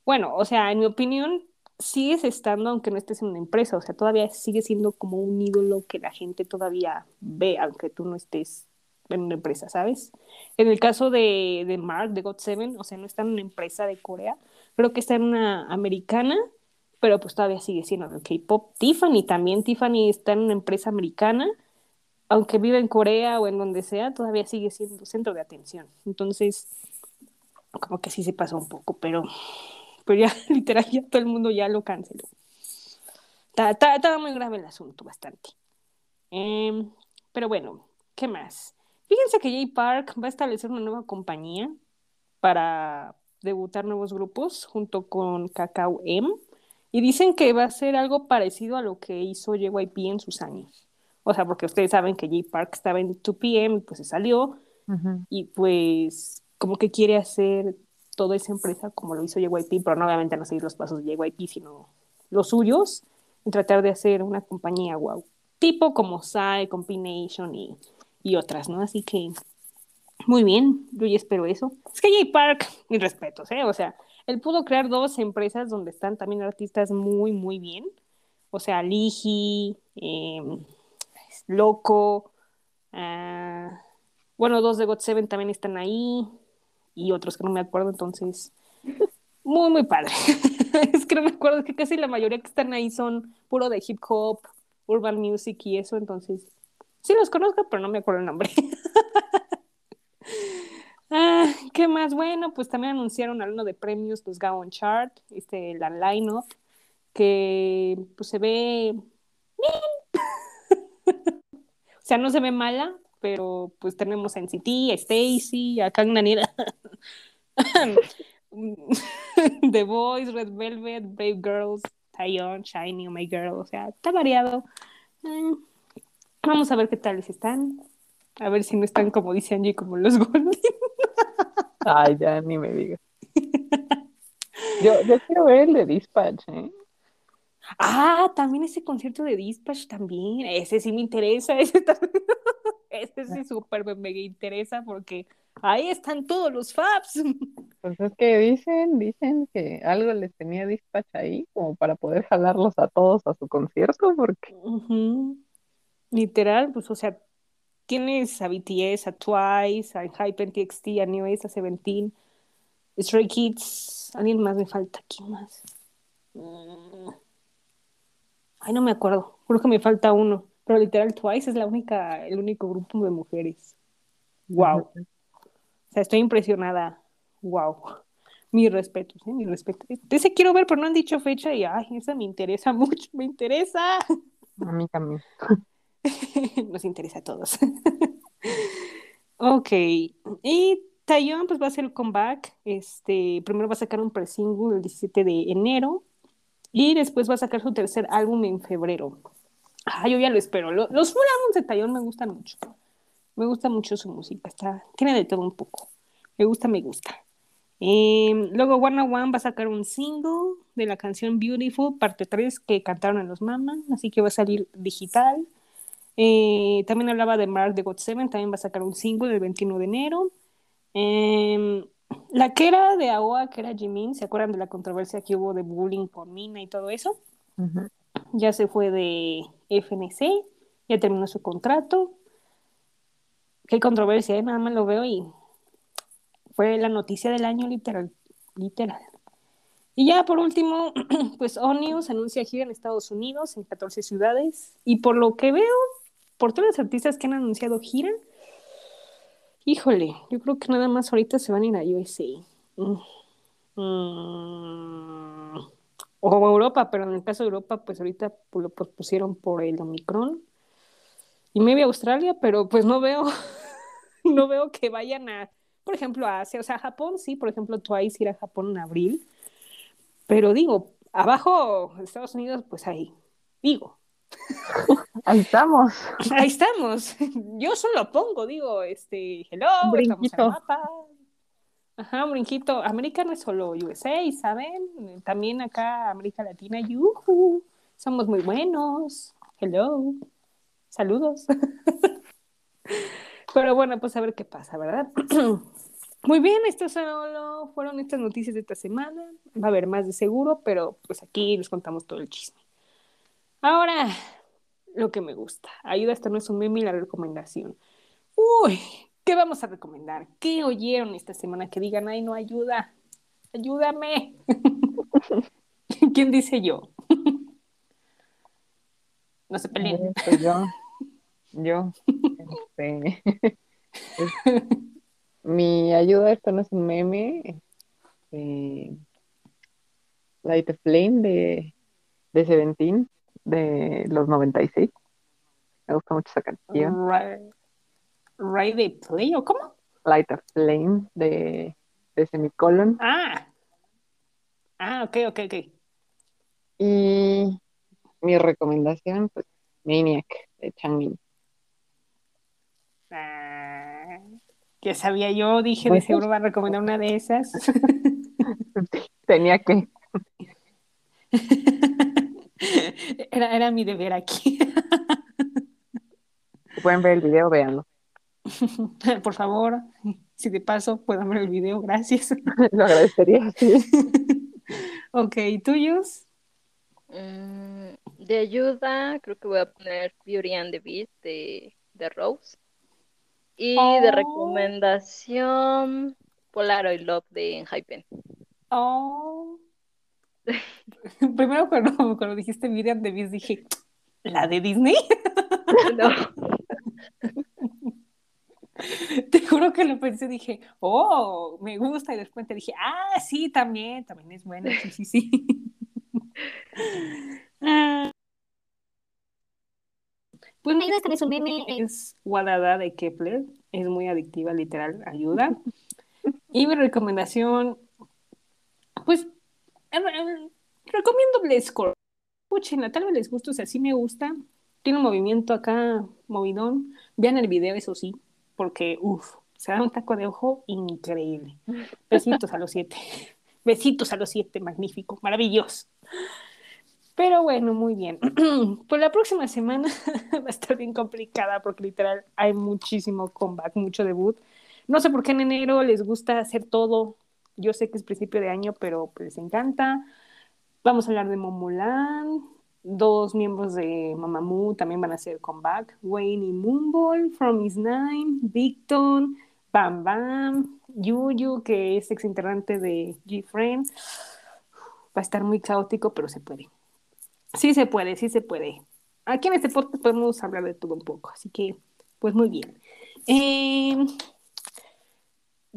Bueno, o sea, en mi opinión, sigues estando aunque no estés en una empresa, o sea, todavía sigue siendo como un ídolo que la gente todavía ve, aunque tú no estés en una empresa, ¿sabes? En el caso de, de Mark, de God7, o sea, no está en una empresa de Corea, creo que está en una americana, pero pues todavía sigue siendo el K-pop. Tiffany también, Tiffany está en una empresa americana, aunque vive en Corea o en donde sea, todavía sigue siendo centro de atención. Entonces, como que sí se pasó un poco, pero, pero ya literal ya todo el mundo ya lo canceló. Estaba muy grave el asunto, bastante. Em, pero bueno, ¿qué más? Fíjense que Jay Park va a establecer una nueva compañía para debutar nuevos grupos junto con Kakao M. Y dicen que va a ser algo parecido a lo que hizo JYP en sus años. O sea, porque ustedes saben que Jay Park estaba en 2PM y pues se salió Ujú. y pues como que quiere hacer toda esa empresa como lo hizo JYP, pero no obviamente no seguir los pasos de JYP, sino los suyos y tratar de hacer una compañía wow, tipo como Psy, Combination y, y otras, ¿no? Así que muy bien, yo ya espero eso. Es que Jay Park, mis respetos, ¿eh? O sea, él pudo crear dos empresas donde están también artistas muy, muy bien. O sea, Ligi, eh, Loco, ah, bueno, dos de GOT7 también están ahí y otros que no me acuerdo, entonces, muy, muy padre. es que no me acuerdo, es que casi la mayoría que están ahí son puro de hip hop, urban music y eso, entonces, sí los conozco, pero no me acuerdo el nombre. Ah, ¿qué más? Bueno, pues también anunciaron al uno de premios, los Gaon Chart, este, la line-up, que pues se ve o sea, no se ve mala, pero pues tenemos a NCT, a Stacy, a Kang Nanira, The Boys, Red Velvet, Brave Girls, Taeyeon, Shiny, Oh My Girl, o sea, está variado. Vamos a ver qué tales están. A ver si no están como dice Angie, como los Golden. Ay, ya ni me digas. Yo, yo quiero ver el de Dispatch, ¿eh? Ah, también ese concierto de Dispatch también. Ese sí me interesa. Ese, también- ese sí súper me interesa porque ahí están todos los Fabs. Pues es que dicen, dicen que algo les tenía Dispatch ahí como para poder jalarlos a todos a su concierto, porque. Literal, pues, o sea, tienes a BTS, a Twice, a Hype en TXT, a New Ace, a Seventeen, Stray Kids, alguien más me falta, ¿quién más? Mm. Ay, no me acuerdo, creo que me falta uno, pero literal Twice es la única, el único grupo de mujeres. Wow. O sea, estoy impresionada. Wow. Mis respetos, ¿eh? Mis respetos. Ese quiero ver, pero no han dicho fecha y, ay, esa me interesa mucho, me interesa. a mí también. Nos interesa a todos. ok. Y Taeyong pues va a hacer el comeback. Este, primero va a sacar un pre-single el 17 de enero y después va a sacar su tercer álbum en febrero. Ah, yo ya lo espero. Lo- los full álbumes de Taeyong me gustan mucho. Me gusta mucho su música. Está, tiene de todo un poco. Me gusta, me gusta. Em, luego One One va a sacar un single de la canción Beautiful, parte 3, que cantaron en los Mama, así que va a salir digital. Eh, también hablaba de Mark de God Seven, también va a sacar un single el 21 de enero. Em, la que era de AOA, que era Jimin, ¿se acuerdan de la controversia que hubo de bullying con Mina y todo eso? Ujú. Ya se fue de FNC, ya terminó su contrato. Qué controversia, ¿eh? Nada más lo veo y fue la noticia del año literal, literal. Y ya por último, pues Onius anuncia gira en Estados Unidos en 14 ciudades y por lo que veo, por todos los artistas que han anunciado gira, híjole, yo creo que nada más ahorita se van a ir a USA. Mm. Mm. O Europa, pero en el caso de Europa, pues ahorita lo pospusieron por el Omicron. Y maybe Australia, pero pues no veo, no veo que vayan a, por ejemplo, a Asia. O sea, Japón, sí, por ejemplo, Twice ir a Japón en abril. Pero digo, abajo Estados Unidos, pues ahí, digo, Ahí estamos. ahí estamos. Yo solo pongo, digo, este, hello, Un estamos brinquito. mapa. Ajá, un brinquito. América no es solo USA, ¿saben? También acá América Latina, yuhu. Somos muy buenos. Hello. Saludos. Pero bueno, pues a ver qué pasa, ¿verdad? Muy bien, esto solo fueron estas noticias de esta semana. Va a haber más de seguro, pero pues aquí les contamos todo el chisme. Ahora, lo que me gusta. Ayuda, esto no es un meme la recomendación. Uy, ¿qué vamos a recomendar? ¿Qué oyeron esta semana que digan, ay, no ayuda? Ayúdame. ¿Quién dice yo? No se peleen. Pues yo, yo, este, es- mi ayuda, esto no es un meme, este, Light a Flame de, de Seventeen, de los 96. Me gusta mucho esa canción. Right, right de play, ¿o cómo? Light a Flame de, de Semicolon. Ah. Ah, ok, ok, ok. Y mi recomendación, pues, Maniac de Changmin. Ah, que sabía yo, dije, de Pues, seguro va a recomendar una de esas. Tenía que. Era, era mi deber aquí. Si pueden ver el video, véanlo. Por favor, si de paso puedan ver el video, gracias. Lo agradecería, sí. Ok, ¿tuyos? Mm, de ayuda, creo que voy a poner Beauty and the Beast de, de Rose. Y de Oh. recomendación, Polaroid Love de Enhypen. Oh. Primero cuando, cuando dijiste Miriam de Beast dije, ¿la de Disney? No, Te juro que lo pensé, dije, oh, me gusta, y después te dije, ah, sí, también, también es buena, sí, sí, sí. Ah. Pues mira, este es un meme, es Wadada de Kepler, es muy adictiva, literal, ayuda. Y mi recomendación, pues, recomiendo Blescore. Escúchenla, tal vez les guste, o sea, sí me gusta. Tiene un movimiento acá, movidón. Vean el video, eso sí, porque, uff, se da un taco de ojo increíble. Besitos a los siete. Besitos a los siete, magnífico, maravilloso. Pero bueno, muy bien. Pues la próxima semana va a estar bien complicada porque literal hay muchísimo comeback, mucho debut. No sé por qué en enero les gusta hacer todo. Yo sé que es principio de año, pero pues les encanta. Vamos a hablar de Momoland. Dos miembros de Mamamoo también van a hacer comeback. Wayne y Moonball, From Is Nine, Victon, Bam Bam, Yuyu, que es ex integrante de G-Friend. Va a estar muy caótico, pero se puede. Sí se puede, sí se puede. Aquí en este podcast podemos hablar de todo un poco, así que, pues muy bien. Eh,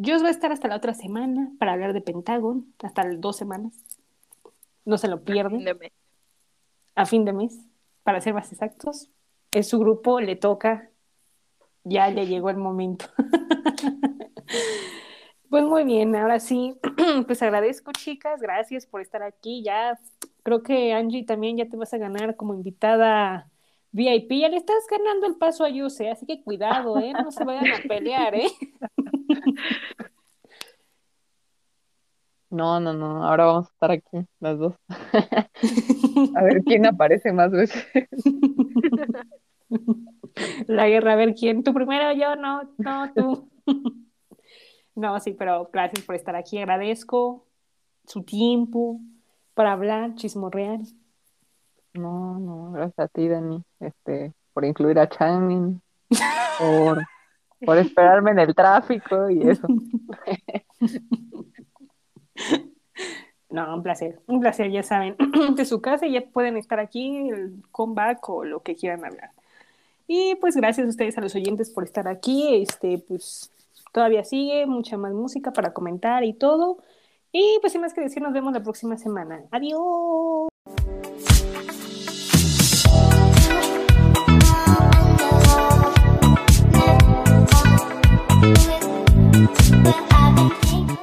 Joss va a estar hasta la otra semana para hablar de Pentagon, hasta las dos semanas. No se lo pierden De mes. a fin de mes, para ser más exactos. Es su grupo, le toca, ya le llegó el momento. Pues muy bien, ahora sí, pues agradezco chicas, gracias por estar aquí. Ya creo que Angie también ya te vas a ganar como invitada VIP, ya le estás ganando el paso a Yuse, así que cuidado, ¿eh? No se vayan a pelear, ¿eh? No, no, no, ahora vamos a estar aquí, las dos. A ver quién aparece más veces. La guerra, a ver quién, tú primero, yo, no, no, tú. No, sí, pero gracias por estar aquí, agradezco su tiempo para hablar, chismorrear. No, no, gracias a ti, Dani, este, por incluir a Channing, por, por esperarme en el tráfico y eso. No, un placer, un placer, ya saben, de su casa y ya pueden estar aquí, el comeback o lo que quieran hablar. Y pues gracias a ustedes, a los oyentes, por estar aquí. Este, pues todavía sigue, mucha más música para comentar y todo. Y pues sin más que decir, nos vemos la próxima semana. Adiós. I've been thinking